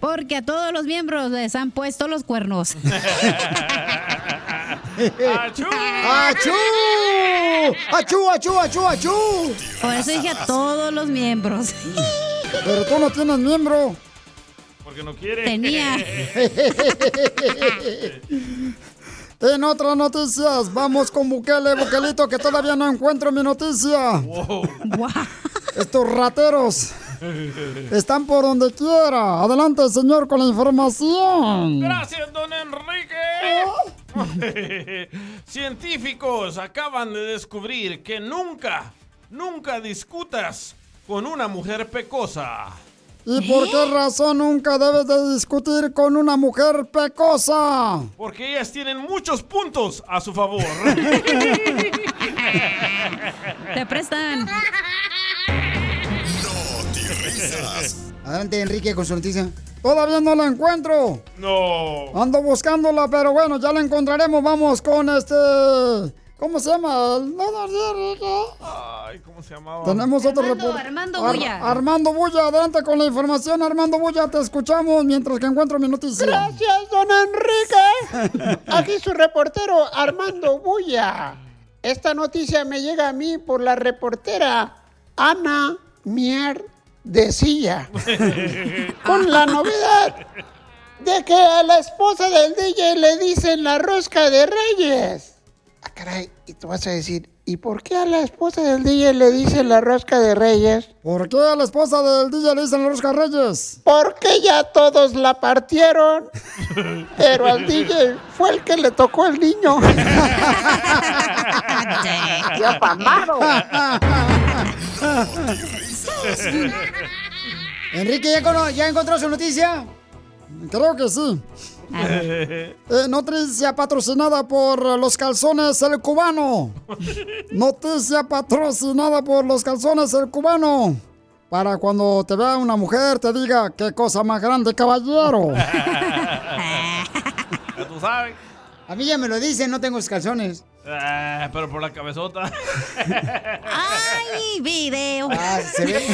Speaker 2: Porque a todos los miembros les han puesto los cuernos. (laughs)
Speaker 3: ¡Achú!
Speaker 1: ¡Achú! ¡Achú, achú, achú, achú!
Speaker 2: Por eso dije a todos los miembros.
Speaker 1: Pero tú no tienes miembro.
Speaker 3: Porque no quiere.
Speaker 2: Tenía. (laughs)
Speaker 1: En otras noticias, vamos con Bukele, Bukelito, que todavía no encuentro mi noticia. Estos rateros están por donde quiera. Adelante, señor, con la información.
Speaker 3: Gracias, don Enrique. (laughs) Científicos acaban de descubrir que nunca, nunca discutas con una mujer pecosa.
Speaker 1: ¿Y por qué razón nunca debes de discutir con una mujer pecosa?
Speaker 3: Porque ellas tienen muchos puntos a su favor. (laughs)
Speaker 2: Te prestan.
Speaker 4: Risas.
Speaker 1: Adelante, Enrique, con su noticia. Todavía no la encuentro.
Speaker 3: No.
Speaker 1: Ando buscándola, pero bueno, ya la encontraremos. Vamos con este. ¿Cómo se llama?
Speaker 3: Ay, ¿cómo se llamaba?
Speaker 1: Tenemos otro
Speaker 2: Armando,
Speaker 1: reporte.
Speaker 2: Armando
Speaker 1: Ar-
Speaker 2: Bulla.
Speaker 1: Armando Bulla, adelante con la información. Armando Bulla, te escuchamos mientras que encuentro mi noticia.
Speaker 26: Gracias, don Enrique. (laughs) Aquí su reportero Armando Bulla. Esta noticia me llega a mí por la reportera Ana Mier de Silla. (laughs) Con la novedad de que a la esposa del DJ le dicen la rosca de Reyes. ¿A caray, y tú vas a decir, ¿y por qué a la esposa del DJ le dicen la rosca de reyes?
Speaker 1: ¿Por qué a la esposa del DJ le dicen la rosca de reyes?
Speaker 26: Porque ya todos la partieron, pero al DJ fue el que le tocó el niño.
Speaker 1: ¡Ya pamado! Enrique, ¿ya, cono- ¿ya encontró su noticia? Creo que sí. (laughs) Eh, noticia patrocinada por los calzones El Cubano. Noticia patrocinada por los calzones El Cubano. Para cuando te vea una mujer te diga qué cosa más grande, caballero. (laughs)
Speaker 3: Ya tú sabes.
Speaker 1: A mí ya me lo dicen, no tengo calzones.
Speaker 3: Ah, pero por la cabezota. (laughs)
Speaker 2: ¡Ay, video!
Speaker 1: Ah, se ve.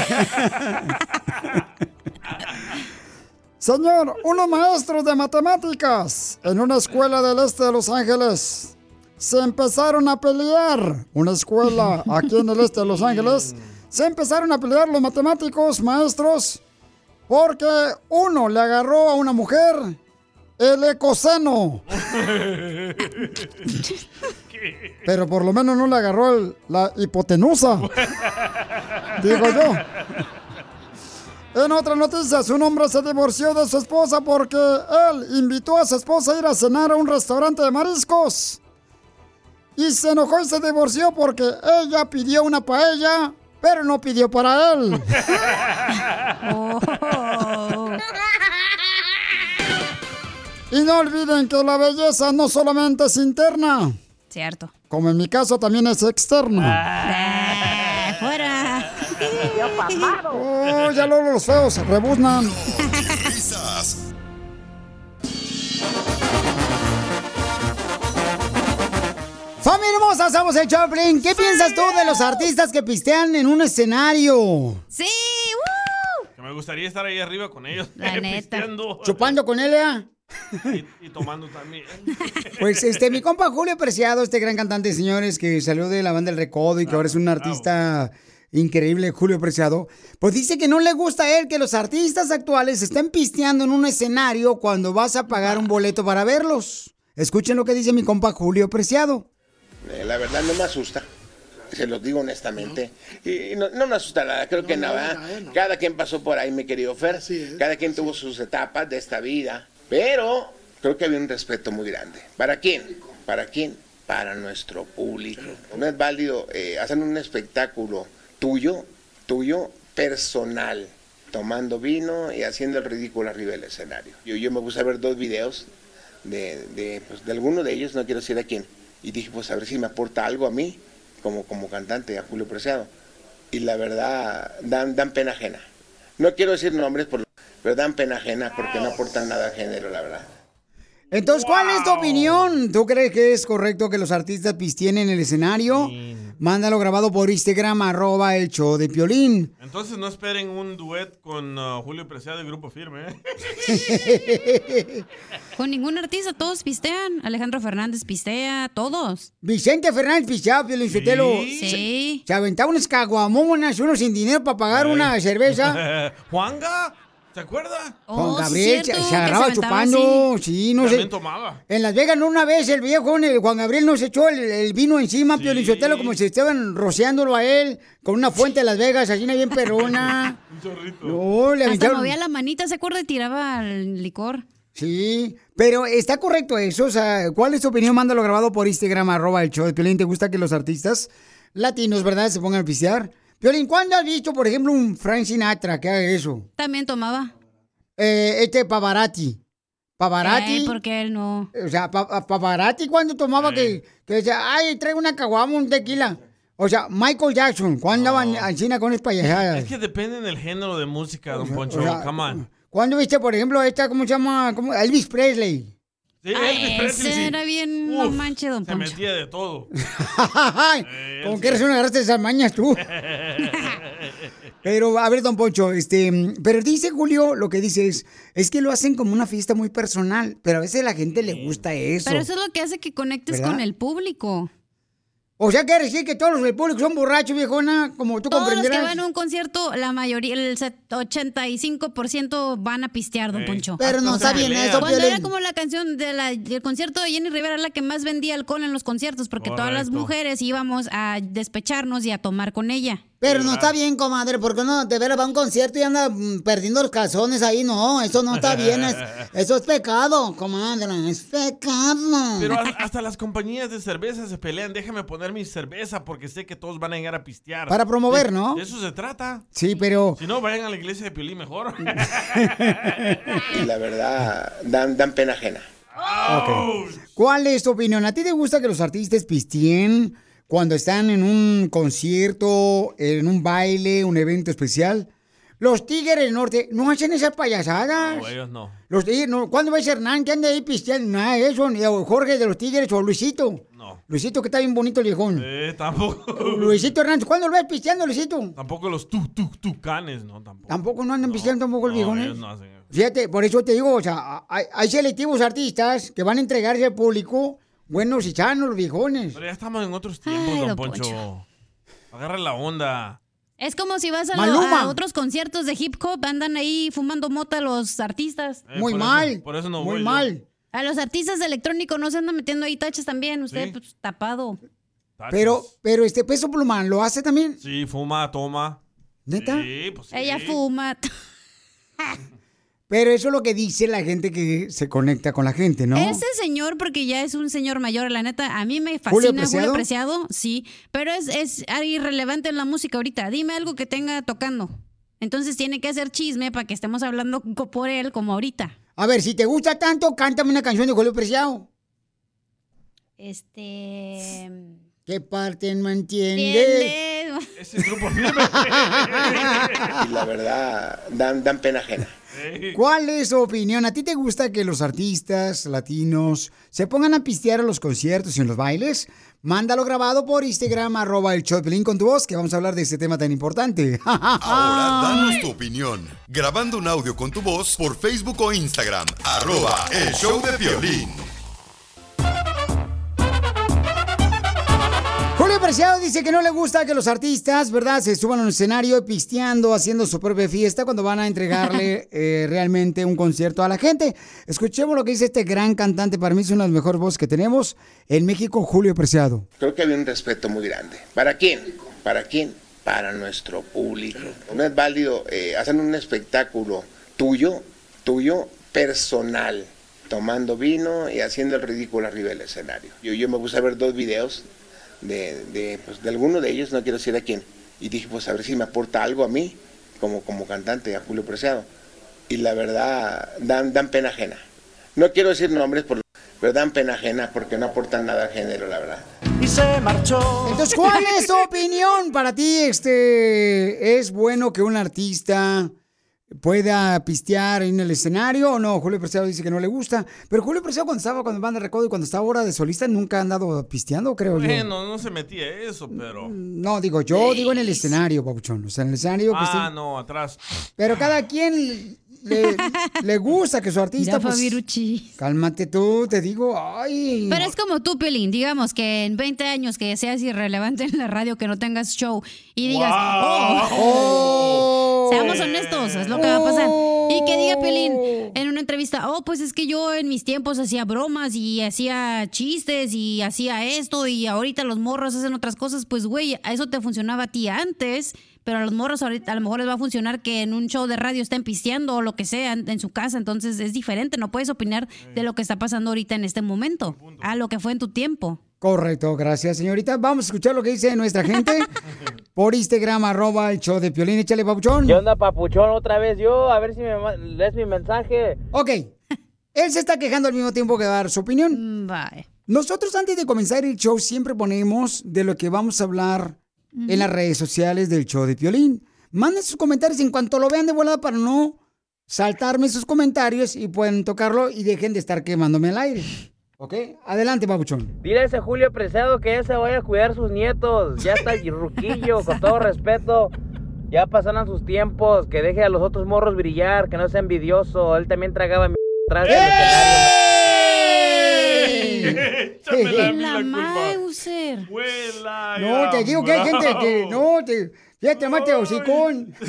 Speaker 1: Señor, unos maestros de matemáticas en una escuela del este de Los Ángeles se empezaron a pelear. Una escuela aquí en el este de Los Ángeles. Se empezaron a pelear los matemáticos, maestros, porque uno le agarró a una mujer el ecoseno. Pero por lo menos no le agarró el- la hipotenusa. Digo yo. En otra noticia, un hombre se divorció de su esposa porque él invitó a su esposa a ir a cenar a un restaurante de mariscos. Y se enojó y se divorció porque ella pidió una paella, pero no pidió para él. (laughs) Y no olviden que la belleza no solamente es interna,
Speaker 2: Cierto.
Speaker 1: como en mi caso también es externa. Oh, ya luego los feos rebuznan.
Speaker 4: Risas,
Speaker 1: Familia hermosa, somos el Choplin. ¿Qué piensas tú de los artistas que pistean en un escenario?
Speaker 2: ¡Sí!
Speaker 3: Que me gustaría estar ahí arriba con ellos.
Speaker 2: La (laughs) neta.
Speaker 3: pisteando
Speaker 1: Chupando con Elia.
Speaker 3: y tomando también. (laughs)
Speaker 1: Pues este, mi compa Julio Preciado, este gran cantante, señores, que salió de la banda El Recodo y que ahora es un artista increíble, Julio Preciado, pues dice que no le gusta a él que los artistas actuales estén pisteando en un escenario cuando vas a pagar un boleto para verlos. Escuchen lo que dice mi compa Julio Preciado.
Speaker 27: Eh, La verdad no me asusta. Se los digo honestamente. Y no, no me asusta nada, creo que nada. Cada quien pasó por ahí, mi querido Fer. Cada quien tuvo sus etapas de esta vida. Pero creo que había un respeto muy grande. ¿Para quién? ¿Para quién? Para nuestro público. No es válido eh, hacer un espectáculo tuyo, tuyo, personal, tomando vino y haciendo el ridículo arriba del escenario. Yo, yo me puse a ver dos videos de, de, pues, de alguno de ellos, no quiero decir a quién, y dije, pues a ver si me aporta algo a mí, como, como cantante, a Julio Preciado. Y la verdad, dan, dan pena ajena. No quiero decir nombres, por, pero dan pena ajena porque no aportan nada al género, la verdad.
Speaker 1: Entonces, ¿cuál es tu opinión? ¿Tú crees que es correcto que los artistas pisteen en el escenario? Mándalo grabado por Instagram, arroba el show de Piolín.
Speaker 3: Entonces no esperen un duet con uh, Julio Preciado y Grupo Firme. ¿eh? (laughs)
Speaker 2: Con ningún artista, todos pistean. Alejandro Fernández pistea, todos.
Speaker 1: Vicente Fernández Pichado, Piolín Sotelo.
Speaker 2: Sí.
Speaker 1: Se, se aventaba unas caguamonas, unos sin dinero para pagar una cerveza. (laughs)
Speaker 3: ¿Juanga? ¿Se acuerda?
Speaker 1: Juan Gabriel se, se agarraba chupando, sí, no sé.
Speaker 3: También tomaba.
Speaker 1: En Las Vegas, no una vez, el viejo, el Juan Gabriel nos echó el, el vino encima, Pio Lizotelo, como si estaban rociándolo a él con una fuente de Las Vegas, así una bien perrona. (laughs)
Speaker 3: Un chorrito.
Speaker 1: No, le
Speaker 2: Hasta movía la manita, ¿se acuerda? Y tiraba el licor.
Speaker 1: Sí, pero está correcto eso, o sea, ¿cuál es tu opinión? Mándalo grabado por Instagram, arroba el show de Piolín. ¿Te gusta que los artistas latinos, verdad, se pongan a pistear? Piolín, ¿cuándo has visto, por ejemplo, un Frank Sinatra que haga eso?
Speaker 2: También tomaba.
Speaker 1: Eh, este Pavarotti. Pavarotti.
Speaker 2: Eh, porque él no.
Speaker 1: O sea, pa- pa- Pavarotti cuando tomaba que, que decía, ay, traigo una caguama, un tequila. O sea, Michael Jackson, cuando andaban en China con esas payasadas.
Speaker 3: Es que depende del género de música, don Poncho.
Speaker 1: o sea,
Speaker 3: Come on.
Speaker 1: ¿Cuándo viste, por ejemplo, esta, cómo se llama? ¿Cómo? Elvis Presley.
Speaker 3: Sí,
Speaker 2: Ay,
Speaker 3: Elvis Presley,
Speaker 2: ese
Speaker 3: sí.
Speaker 2: era bien, no
Speaker 3: Uf,
Speaker 2: manche, don
Speaker 3: Se
Speaker 2: Poncho.
Speaker 3: metía de todo. (laughs)
Speaker 1: Ay, ¿Con qué razón agarraste esas mañas tú? (laughs) Pero, a ver, don Poncho, este, pero dice Julio, lo que dice es, es que lo hacen como una fiesta muy personal, pero a veces a la gente le gusta eso.
Speaker 2: Pero eso es lo que hace que conectes
Speaker 1: ¿Verdad?
Speaker 2: con el público.
Speaker 1: O sea, quiere decir que todos los del público son borrachos, viejona, como tú
Speaker 2: Todos los que
Speaker 1: comprenderás.
Speaker 2: van a un concierto, la mayoría, el set- 85% van a pistear, don. Poncho.
Speaker 1: Pero no está bien eso,
Speaker 2: Cuando
Speaker 1: Piolín.
Speaker 2: era como la canción de la- del concierto de Jenny Rivera, la que más vendía alcohol en los conciertos, porque todas las mujeres íbamos a despecharnos y a tomar con ella.
Speaker 1: Pero no está bien, comadre, porque no de veras va a un concierto y anda mm, perdiendo los calzones ahí. No, eso no está bien. es- (laughs) eso es pecado, comadre. Es pecado.
Speaker 3: Pero hasta las compañías de cerveza se pelean. Déjame poner mi cerveza porque sé que todos van a llegar a pistear.
Speaker 1: Para promover,
Speaker 3: De-
Speaker 1: ¿no?
Speaker 3: De eso se trata.
Speaker 1: Sí, pero.
Speaker 3: Si no, vayan a la iglesia de Piolín mejor. (laughs)
Speaker 27: Y la verdad, dan, dan pena ajena.
Speaker 1: ¿Cuál es tu opinión? ¿A ti te gusta que los artistas pisteen cuando están en un concierto, en un baile, un evento especial? Los Tigres del Norte no hacen esas payasadas.
Speaker 3: No, ellos no.
Speaker 1: Los tigres, no, ¿Cuándo ves a Hernán que anda ahí pisteando? Nada de eso, ni a Jorge de los Tigres o Luisito.
Speaker 3: No.
Speaker 1: Luisito, que está bien bonito el viejón.
Speaker 3: Eh, tampoco.
Speaker 1: Luisito Hernández, ¿cuándo lo ves pisteando, Luisito?
Speaker 3: Tampoco los tu, tu, tucanes, ¿no? Tampoco.
Speaker 1: Tampoco no andan pisteando tampoco el
Speaker 3: No,
Speaker 1: viejón. ¿eh?
Speaker 3: ellos no hacen.
Speaker 1: Fíjate, por eso te digo, o sea, hay, hay selectivos artistas que van a entregarse al público buenos y sanos, los viejones.
Speaker 3: Pero ya estamos en otros tiempos,
Speaker 2: Ay,
Speaker 3: don
Speaker 2: don
Speaker 3: Poncho.
Speaker 2: Poncho.
Speaker 3: Agarra la onda.
Speaker 2: Es como si vas a, a otros conciertos de hip hop, andan ahí fumando mota los artistas.
Speaker 3: Eh, Muy por eso- mal, por eso no muy voy yo. mal.
Speaker 2: A los artistas electrónicos no se andan metiendo ahí tachas también, usted
Speaker 3: Sí.
Speaker 2: pues, tapado.
Speaker 1: Pero, pero este peso plumán lo hace también.
Speaker 3: Sí, fuma, toma.
Speaker 1: ¿Neta?
Speaker 3: Sí, pues sí.
Speaker 2: Ella fuma. (laughs)
Speaker 1: Pero eso es lo que dice la gente que se conecta con la gente, ¿no?
Speaker 2: Ese señor, porque ya es un señor mayor, la neta, a mí me fascina
Speaker 1: ¿Julio
Speaker 2: Julio
Speaker 1: Preciado?
Speaker 2: Sí, pero es, es irrelevante en la música ahorita. Dime algo que tenga tocando. Entonces tiene que hacer chisme para que estemos hablando por él como ahorita.
Speaker 1: A ver, si te gusta tanto, cántame una canción de Julio Preciado.
Speaker 2: Este.
Speaker 1: ¿Qué parte no entiendes?
Speaker 3: Ese grupo. (laughs)
Speaker 27: Y la verdad, dan, dan pena ajena.
Speaker 1: ¿Cuál es su opinión? ¿A ti te gusta que los artistas latinos se pongan a pistear a los conciertos y en los bailes? Mándalo grabado por Instagram, arroba el show de Piolín con tu voz, que vamos a hablar de este tema tan importante. (laughs)
Speaker 4: Ahora danos tu opinión. Grabando un audio con tu voz por Facebook o Instagram. Arroba el show de violín.
Speaker 1: Julio Preciado dice que no le gusta que los artistas, ¿verdad?, se suban al escenario pisteando, haciendo su propia fiesta cuando van a entregarle (laughs) eh, realmente un concierto a la gente. Escuchemos lo que dice este gran cantante, para mí es una de las mejores voces que tenemos en México, Julio Preciado.
Speaker 27: Creo que había un respeto muy grande. ¿Para quién? ¿Para quién? Para nuestro público. No es válido eh, hacer un espectáculo tuyo, tuyo, personal, tomando vino y haciendo el ridículo arriba del escenario. Yo, yo me puse a ver dos videos de, de, pues, de alguno de ellos, no quiero decir a quién, y dije, pues a ver si me aporta algo a mí, como, como cantante, a Julio Preciado. Y la verdad, dan, dan pena ajena. No quiero decir nombres, por, pero dan pena ajena porque no aportan nada al género, la verdad.
Speaker 1: Y se marchó. Entonces, ¿cuál es tu (laughs) opinión? Para ti, este, ¿es bueno que un artista pueda pistear en el escenario o no? Julio Preciado dice que no le gusta. Pero Julio Preciado cuando estaba cuando banda de recodo y cuando estaba ahora de solista nunca ha andado pisteando, creo yo.
Speaker 3: Bueno, no se metía eso, pero.
Speaker 1: No, digo, yo digo en el escenario, Pabuchón. O sea, en el escenario que
Speaker 3: Ah, no, atrás.
Speaker 1: Pero cada quien le, (laughs) le gusta que su artista, pues... Cálmate tú, te digo, ay...
Speaker 2: Pero es como tú, Pelín, digamos que en 20 años que seas irrelevante en la radio, que no tengas show y digas, oh, seamos honestos, es lo que va a pasar. Y que diga Pelín en una entrevista, oh, pues es que yo en mis tiempos hacía bromas y hacía chistes y hacía esto y ahorita los morros hacen otras cosas, pues güey, a eso te funcionaba a ti antes. Pero a los morros ahorita a lo mejor les va a funcionar que en un show de radio estén pisteando o lo que sea en, en su casa. Entonces es diferente. No puedes opinar de lo que está pasando ahorita en este momento. A lo que fue en tu tiempo.
Speaker 1: Correcto, gracias, señorita. Vamos a escuchar lo que dice nuestra gente (laughs) por Instagram, arroba el show de Piolín. Échale, Pabuchón.
Speaker 28: ¿Qué onda, papuchón? Otra vez yo, a ver si me lees mi mensaje.
Speaker 1: Ok. Él se está quejando al mismo tiempo que dar su opinión.
Speaker 2: Bye.
Speaker 1: Nosotros antes de comenzar el show siempre ponemos de lo que vamos a hablar en las redes sociales del show de Piolín. Manden sus comentarios en cuanto lo vean de volada para no saltarme sus comentarios y pueden tocarlo y dejen de estar quemándome al aire. ¿Ok? Adelante, Pabuchón.
Speaker 28: Dile a ese Julio Preciado que ya se vaya a cuidar sus nietos. Ya está ruquillo, con todo respeto. Ya pasaron sus tiempos. Que deje a los otros morros brillar, que no sea envidioso. Él también tragaba mi atrás.
Speaker 3: Échame (laughs) la,
Speaker 2: En la. Mauser.
Speaker 1: No, te digo que hay gente que. No, te. Fíjate, mate hocicón. (laughs)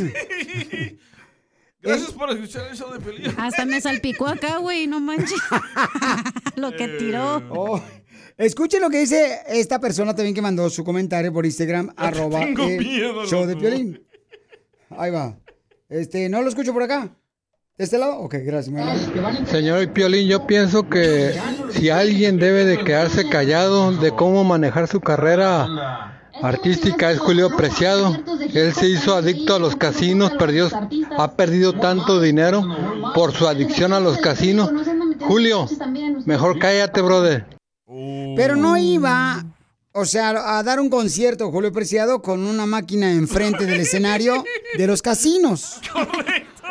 Speaker 3: Gracias por escuchar el show de Pelín.
Speaker 2: Hasta me salpicó acá, güey, no manches. (laughs) Lo que tiró.
Speaker 1: Oh, Escuchen lo que dice esta persona también que mandó su comentario por Instagram, arroba
Speaker 10: tengo miedo,
Speaker 1: show de. Piolín. Ahí va. Este, ¿no lo escucho por acá? ¿De este lado? Ok, gracias. mi amor.
Speaker 24: Señor Piolín, yo pienso que si alguien debe de quedarse callado de cómo manejar su carrera artística es Julio Preciado. Él se hizo adicto a los casinos, perdió, ha perdido tanto dinero por su adicción a los casinos. Julio, mejor cállate, brother.
Speaker 1: Pero no iba, o sea, a dar un concierto, Julio Preciado, con una máquina enfrente del escenario de los casinos.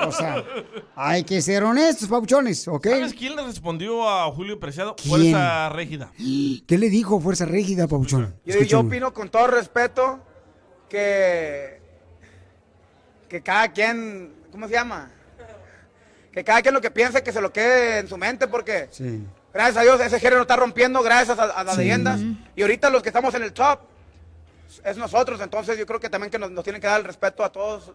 Speaker 1: O sea, hay que ser honestos, pauchones, ¿ok?
Speaker 3: ¿Sabes quién le respondió a Julio Preciado?
Speaker 1: ¿Quién?
Speaker 3: Fuerza Régida.
Speaker 1: ¿Qué le dijo Fuerza Régida, pauchón?
Speaker 29: Yo, yo opino con todo respeto que, que cada quien, ¿cómo se llama? Que cada quien lo que piense que se lo quede en su mente porque
Speaker 1: Sí.
Speaker 29: gracias a Dios ese género está rompiendo gracias a, a las
Speaker 1: Sí.
Speaker 29: leyendas y ahorita los que estamos en el top es nosotros, entonces yo creo que también que nos, nos tienen que dar el respeto a todos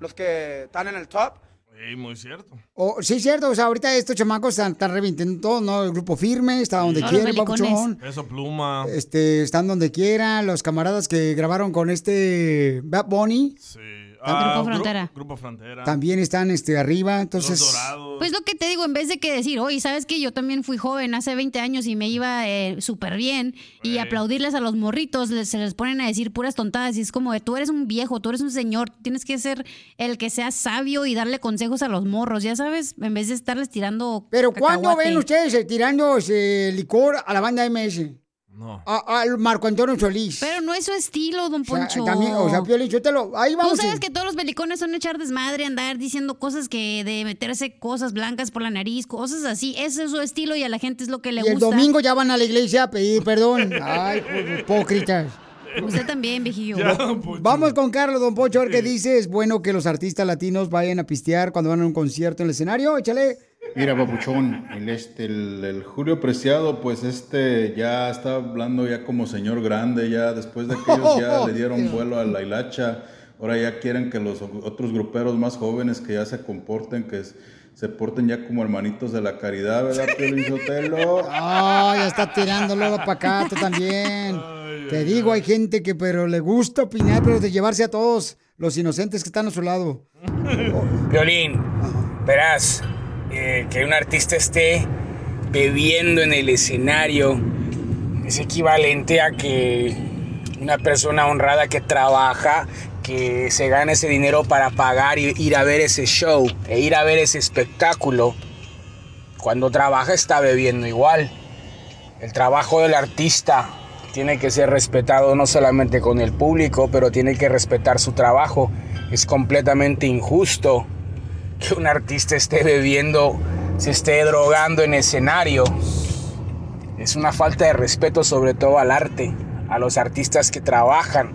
Speaker 29: los que están en el top.
Speaker 3: Ey, muy cierto.
Speaker 1: Oh, sí, cierto. O sea, ahorita estos chamacos están, están revintiendo todo, ¿no? El grupo firme está donde
Speaker 3: Todos
Speaker 1: quiere,
Speaker 3: los belicones.
Speaker 1: papuchón.
Speaker 3: Eso, pluma.
Speaker 1: Este, están donde quiera. Los camaradas que grabaron con este Bad Bunny
Speaker 3: Ah,
Speaker 2: Grupo Frontera.
Speaker 3: Grupo Frontera.
Speaker 1: también están este, arriba. Entonces,
Speaker 2: Pues lo que te digo, en vez de que decir, oye, ¿sabes que Yo también fui joven hace 20 años y me iba eh, súper bien. Y aplaudirles a los morritos, les- se les ponen a decir puras tontadas. Y es como, de, tú eres un viejo, tú eres un señor, tienes que ser el que sea sabio y darle consejos a los morros, ya sabes, en vez de estarles tirando.
Speaker 1: Pero ¿cuándo
Speaker 2: cacahuate.
Speaker 1: ven ustedes eh, tirando ese licor a la banda MS?
Speaker 3: No.
Speaker 1: A- Al Marco Antonio Solís.
Speaker 2: Pero no es su estilo, don
Speaker 1: O sea,
Speaker 2: Poncho.
Speaker 1: también, o sea, Piolín, yo te lo... Ahí vamos.
Speaker 2: Tú sabes que todos los belicones son echar desmadre, andar diciendo cosas que de meterse cosas blancas por la nariz, cosas así. Ese es su estilo y a la gente es lo que le
Speaker 1: Y el
Speaker 2: gusta.
Speaker 1: domingo ya van a la iglesia a pedir perdón. Ay, pues, hipócritas.
Speaker 2: Usted también, viejillo.
Speaker 1: Vamos con Carlos, don Pocho, a ver qué dice. Es bueno que los artistas latinos vayan a pistear cuando van a un concierto en el escenario. Échale.
Speaker 30: Mira, papuchón, el, este, el, el Julio Preciado, pues este ya está hablando ya como señor grande, ya después de que ellos ya le (laughs) dieron vuelo a la hilacha, ahora ya quieren que los otros gruperos más jóvenes que ya se comporten, que se porten ya como hermanitos de la caridad, ¿verdad, Piolín Sotelo?
Speaker 1: Ay, ya está tirando luego para acá, tú también. Te digo, hay gente que pero le gusta opinar, pero de llevarse a todos los inocentes que están a su lado.
Speaker 31: Violín, verás, eh, que un artista esté bebiendo en el escenario es equivalente a que una persona honrada que trabaja, que se gana ese dinero para pagar y ir a ver ese show e ir a ver ese espectáculo, cuando trabaja está bebiendo igual. El trabajo del artista tiene que ser respetado no solamente con el público, pero tiene que respetar su trabajo. Es completamente injusto que un artista esté bebiendo, se esté drogando en escenario. Es una falta de respeto sobre todo al arte, a los artistas que trabajan,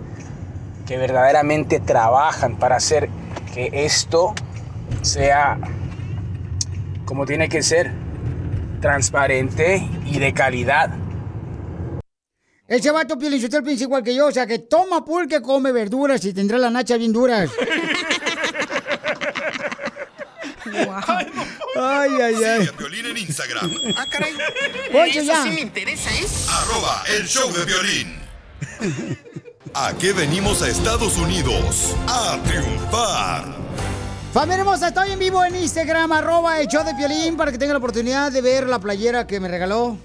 Speaker 31: que verdaderamente trabajan para hacer que esto sea como tiene que ser, transparente y de calidad.
Speaker 1: Ese vato piensa igual que yo, o sea, que toma pulque, come verduras y tendrá la nacha bien duras. (laughs) Ay, ay,
Speaker 4: Sigue
Speaker 1: ay.
Speaker 4: a Piolín en Instagram. (laughs)
Speaker 5: Ah, caray.
Speaker 1: Poncho,
Speaker 5: Eso
Speaker 1: ya.
Speaker 5: sí me interesa, ¿eh?
Speaker 4: Arroba el show de violín. ¿A qué venimos a Estados Unidos? A triunfar.
Speaker 1: Familia hermosa, estoy en vivo en Instagram, arroba el show de Piolín, para que tengan la oportunidad de ver la playera que me regaló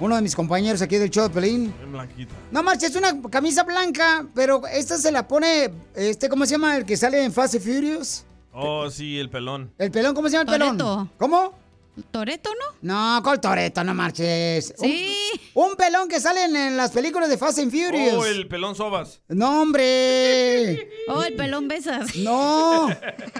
Speaker 1: uno de mis compañeros aquí del show de Piolín.
Speaker 3: Blanquita.
Speaker 1: No marches, es una camisa blanca, pero esta se la pone, este, ¿cómo se llama? El que sale en Fast and Furious.
Speaker 3: Oh, sí, el pelón.
Speaker 1: ¿El pelón? ¿Cómo se llama el pelón?
Speaker 2: Toretto.
Speaker 1: ¿Cómo?
Speaker 2: ¿Toreto, no?
Speaker 1: No, ¿cuál Toreto? No marches.
Speaker 2: Sí.
Speaker 1: Un, un pelón que sale en, en las películas de Fast and Furious.
Speaker 3: Oh, el pelón sobas.
Speaker 1: No, hombre. (laughs)
Speaker 2: Oh, el pelón besas.
Speaker 1: No.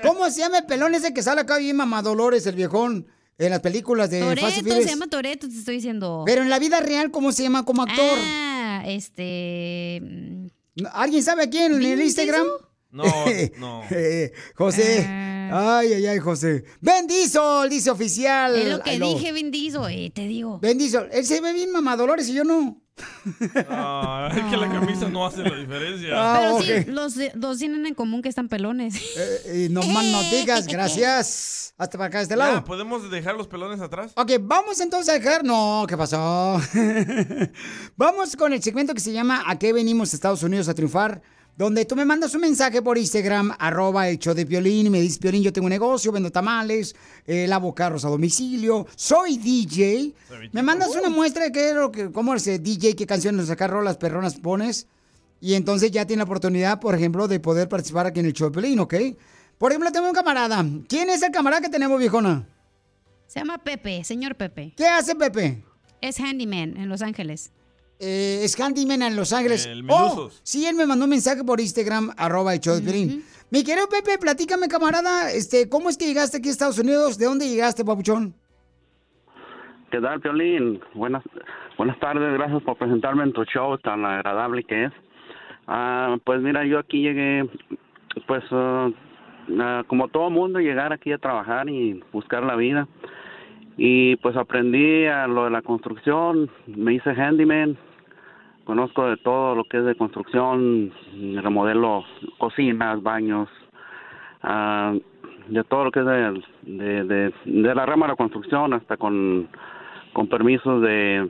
Speaker 1: ¿Cómo se llama el pelón ese que sale acá bien mamadolores, el viejón, en las películas de Fast and Furious?
Speaker 2: se llama Toreto, te estoy diciendo.
Speaker 1: Pero en la vida real, ¿cómo se llama como actor?
Speaker 2: Ah, este. mm,
Speaker 1: ¿Alguien sabe quién en el
Speaker 2: ¿Vin
Speaker 1: Instagram?
Speaker 3: No, (laughs) no.
Speaker 1: Eh, José. Ay, ay, ay, José. Bendizo, dice oficial.
Speaker 2: Es lo que dije, Vindizo, eh, te digo.
Speaker 1: Bendizo. Él se ve bien mamá Dolores y yo no.
Speaker 3: Ah, es que la camisa no hace la diferencia.
Speaker 1: Ah,
Speaker 2: Pero sí, los de- dos tienen en común que están pelones.
Speaker 1: Eh, (laughs) no más no digas, (laughs) gracias. Hasta para acá, de este
Speaker 3: Ya,
Speaker 1: lado.
Speaker 3: ¿Podemos dejar los pelones atrás?
Speaker 1: Ok, vamos entonces a dejar. No, ¿qué pasó? vamos con el segmento que se llama ¿A qué venimos a Estados Unidos a triunfar? Donde tú me mandas un mensaje por Instagram, arroba el show de Piolín, y me dices, Piolín, yo tengo un negocio, vendo tamales, eh, lavo carros a domicilio, soy DJ. Me mandas una muestra de qué es lo que, cómo es el DJ, qué canciones sacar rolas perronas pones. Y entonces ya tiene la oportunidad, por ejemplo, de poder participar aquí en el show de Piolín, ¿ok? Por ejemplo, tengo un camarada. ¿Quién es el camarada que tenemos, viejona?
Speaker 2: Se llama Pepe, señor Pepe.
Speaker 1: ¿Qué hace Pepe?
Speaker 2: Es handyman en Los Ángeles.
Speaker 1: Eh, es handyman en Los Ángeles.
Speaker 2: El
Speaker 1: oh, sí, él me mandó un mensaje por Instagram, arroba el show de Piolín. Mi querido Pepe, platícame, camarada, este, ¿cómo es que llegaste aquí a Estados Unidos? ¿De dónde llegaste, papuchón?
Speaker 32: ¿Qué tal, Piolín? Buenas, buenas tardes, gracias por presentarme en tu show tan agradable que es. Ah, pues mira, yo aquí llegué, pues ah, como todo mundo, llegar aquí a trabajar y buscar la vida. Y pues aprendí a lo de la construcción, me hice handyman, conozco de todo lo que es de construcción, remodelo cocinas, baños, ah, de todo lo que es de, de, la rama de la construcción hasta con, con permisos de,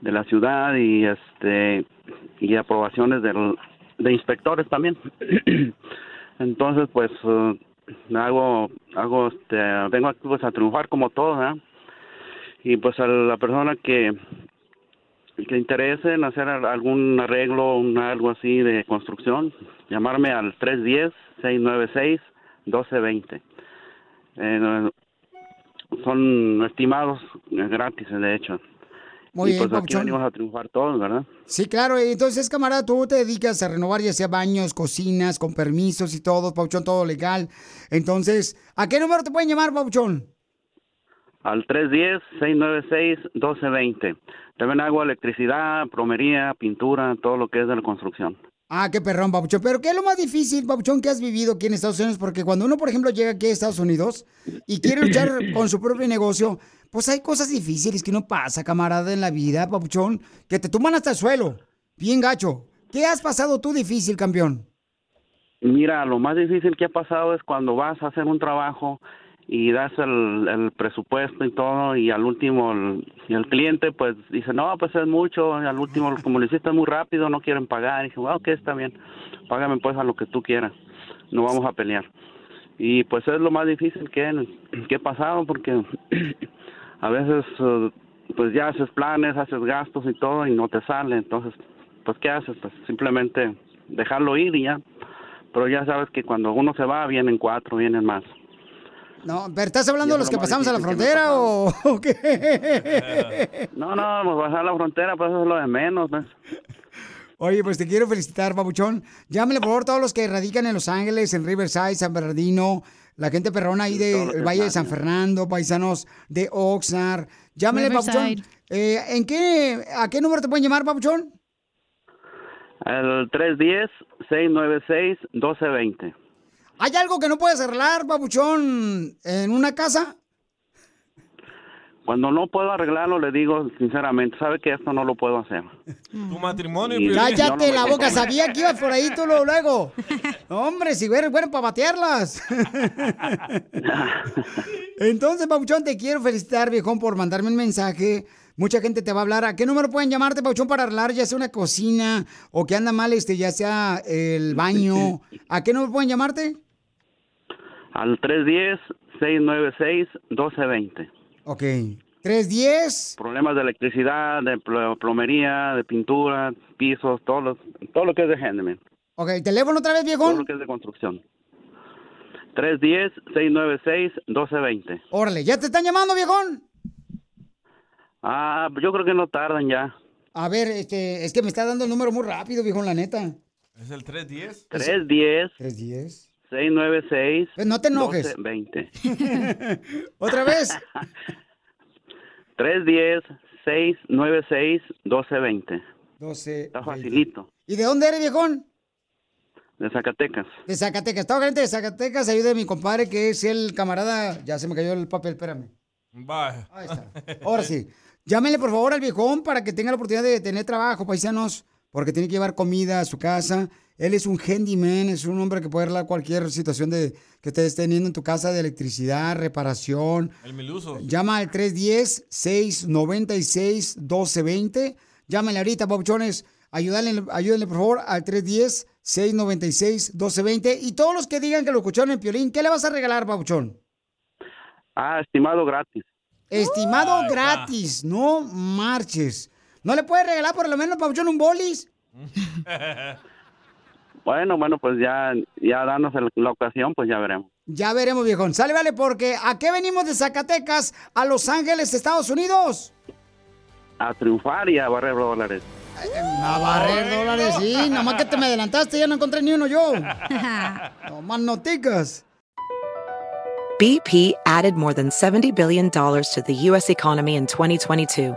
Speaker 32: de la ciudad y este y aprobaciones del, de inspectores también. (clears throat) Entonces pues eh, hago hago este vengo aquí pues a triunfar como todo y pues a la persona que que interese en hacer al- algún arreglo un algo así de construcción llamarme al 310 696 1220 eh, son estimados eh, gratis de hecho
Speaker 1: Muy
Speaker 32: y
Speaker 1: bien,
Speaker 32: pues aquí venimos a triunfar todos verdad
Speaker 1: Sí, claro, entonces, camarada, tú te dedicas a renovar ya sea baños, cocinas, con permisos y todo, Pauchón, todo legal. Entonces, ¿a qué número te pueden llamar, Pauchón?
Speaker 32: al 310-696-1220. También hago electricidad, plomería, pintura, todo lo que es de la construcción.
Speaker 1: Ah, qué perrón, Papuchón. Pero ¿qué es lo más difícil, Papuchón, que has vivido aquí en Estados Unidos? Porque cuando uno, por ejemplo, llega aquí a Estados Unidos y quiere luchar (clears throat) con su propio negocio, pues hay cosas difíciles que uno pasa, camarada, en la vida, Papuchón, que te tumban hasta el suelo. Bien gacho. ¿Qué has pasado tú difícil, campeón?
Speaker 32: Mira, lo más difícil que ha pasado es cuando vas a hacer un trabajo y das el, el presupuesto y todo y al último el, y el cliente pues dice, no, pues es mucho, y al último (laughs) como lo hiciste muy rápido no quieren pagar. Y dije, bueno, ok, está bien, págame pues a lo que tú quieras, no vamos a pelear. Y pues es lo más difícil que, que he pasado porque (clears throat) a veces eh, pues ya haces planes, haces gastos y todo y no te sale, entonces pues ¿qué haces? Pues simplemente dejarlo ir y ya. Pero ya sabes que cuando uno se va vienen cuatro, vienen más.
Speaker 1: No, pero ¿estás hablando de los que pasamos a la frontera o, o qué? (laughs)
Speaker 32: No, no, vamos a bajar la frontera, pues eso es lo de menos, ¿ves?
Speaker 1: Oye, pues te quiero felicitar, Pabuchón. Llámale, por favor, todos los que radican en Los Ángeles, en Riverside, San Bernardino, la gente perrona ahí del Valle de San Fernando, paisanos de Oxnard. Llámale, Pabuchón.
Speaker 32: Riverside.
Speaker 1: Eh, ¿en qué, ¿A qué número te pueden llamar, Pabuchón?
Speaker 32: El 310-696-1220.
Speaker 1: ¿Hay algo que no puedes arreglar, Pabuchón, en una casa?
Speaker 32: Cuando no puedo arreglarlo, le digo sinceramente, sabe que esto no lo puedo hacer.
Speaker 3: Tu matrimonio.
Speaker 32: Y-.
Speaker 1: Cállate la boca, sabía que ibas por ahí tú luego. (laughs) luego. Hombre, si eres bueno para batearlas. Entonces, Pauchón, te quiero felicitar, viejón, por mandarme un mensaje. Mucha gente te va a hablar. ¿A qué número pueden llamarte, Pauchón, para arreglar ya sea una cocina o que anda mal, este, ya sea el baño? (laughs) ¿A qué número pueden llamarte?
Speaker 32: Al 310-696-1220.
Speaker 1: Ok. 310.
Speaker 32: Problemas de electricidad, de pl- plomería, de pintura, pisos, todo lo, todo lo que es de handyman,
Speaker 1: Ok, teléfono otra vez,
Speaker 32: todo
Speaker 1: viejón.
Speaker 32: lo que es de construcción. 310-696-1220.
Speaker 1: Órale, ¿ya te están llamando, viejón?
Speaker 32: Ah, yo creo que no tardan ya.
Speaker 1: A ver, este, es que me está dando el número muy rápido, viejón, la neta.
Speaker 3: ¿Es el 310?
Speaker 32: 310
Speaker 1: 310
Speaker 32: 696
Speaker 1: Pues no te enojes.
Speaker 32: 1220. (laughs)
Speaker 1: Otra vez.
Speaker 32: 310 696 1220.
Speaker 1: 12.
Speaker 32: Está facilito.
Speaker 1: ¿Y de dónde eres, viejón?
Speaker 32: de Zacatecas.
Speaker 1: De Zacatecas. Toda gente de Zacatecas, ayude a mi compadre que es el camarada. Ya se me cayó el papel, espérame.
Speaker 3: Bye.
Speaker 1: Ahora sí. Llámenle por favor al viejón para que tenga la oportunidad de tener trabajo, paisanos, porque tiene que llevar comida a su casa. Él es un handyman, es un hombre que puede arreglar cualquier situación de, que estés teniendo en tu casa de electricidad, reparación.
Speaker 3: El miluso.
Speaker 1: Llama al 310-696-1220. Llámenle ahorita, Pauchones. Ayúdenle, ayúdenle, por favor, al 310-696-1220. Y todos los que digan que lo escucharon en Piolín, ¿qué le vas a regalar, Pauchón?
Speaker 32: Ah, estimado gratis.
Speaker 1: Estimado gratis, no marches. ¿No le puedes regalar por lo menos, Pauchón, un bolis? (laughs)
Speaker 32: Bueno, bueno, pues ya, ya danos el- la ocasión, pues ya veremos.
Speaker 1: Ya veremos, viejón. Sale, vale, porque ¿a qué venimos de Zacatecas a Los Ángeles, Estados Unidos?
Speaker 32: A triunfar y a barrer dólares.
Speaker 1: A barrer dólares, sí. Nomás que te me adelantaste, ya no encontré ni uno yo. (laughs) No más noticas.
Speaker 33: BP added more than $70 billion to the U.S. economy in 2022.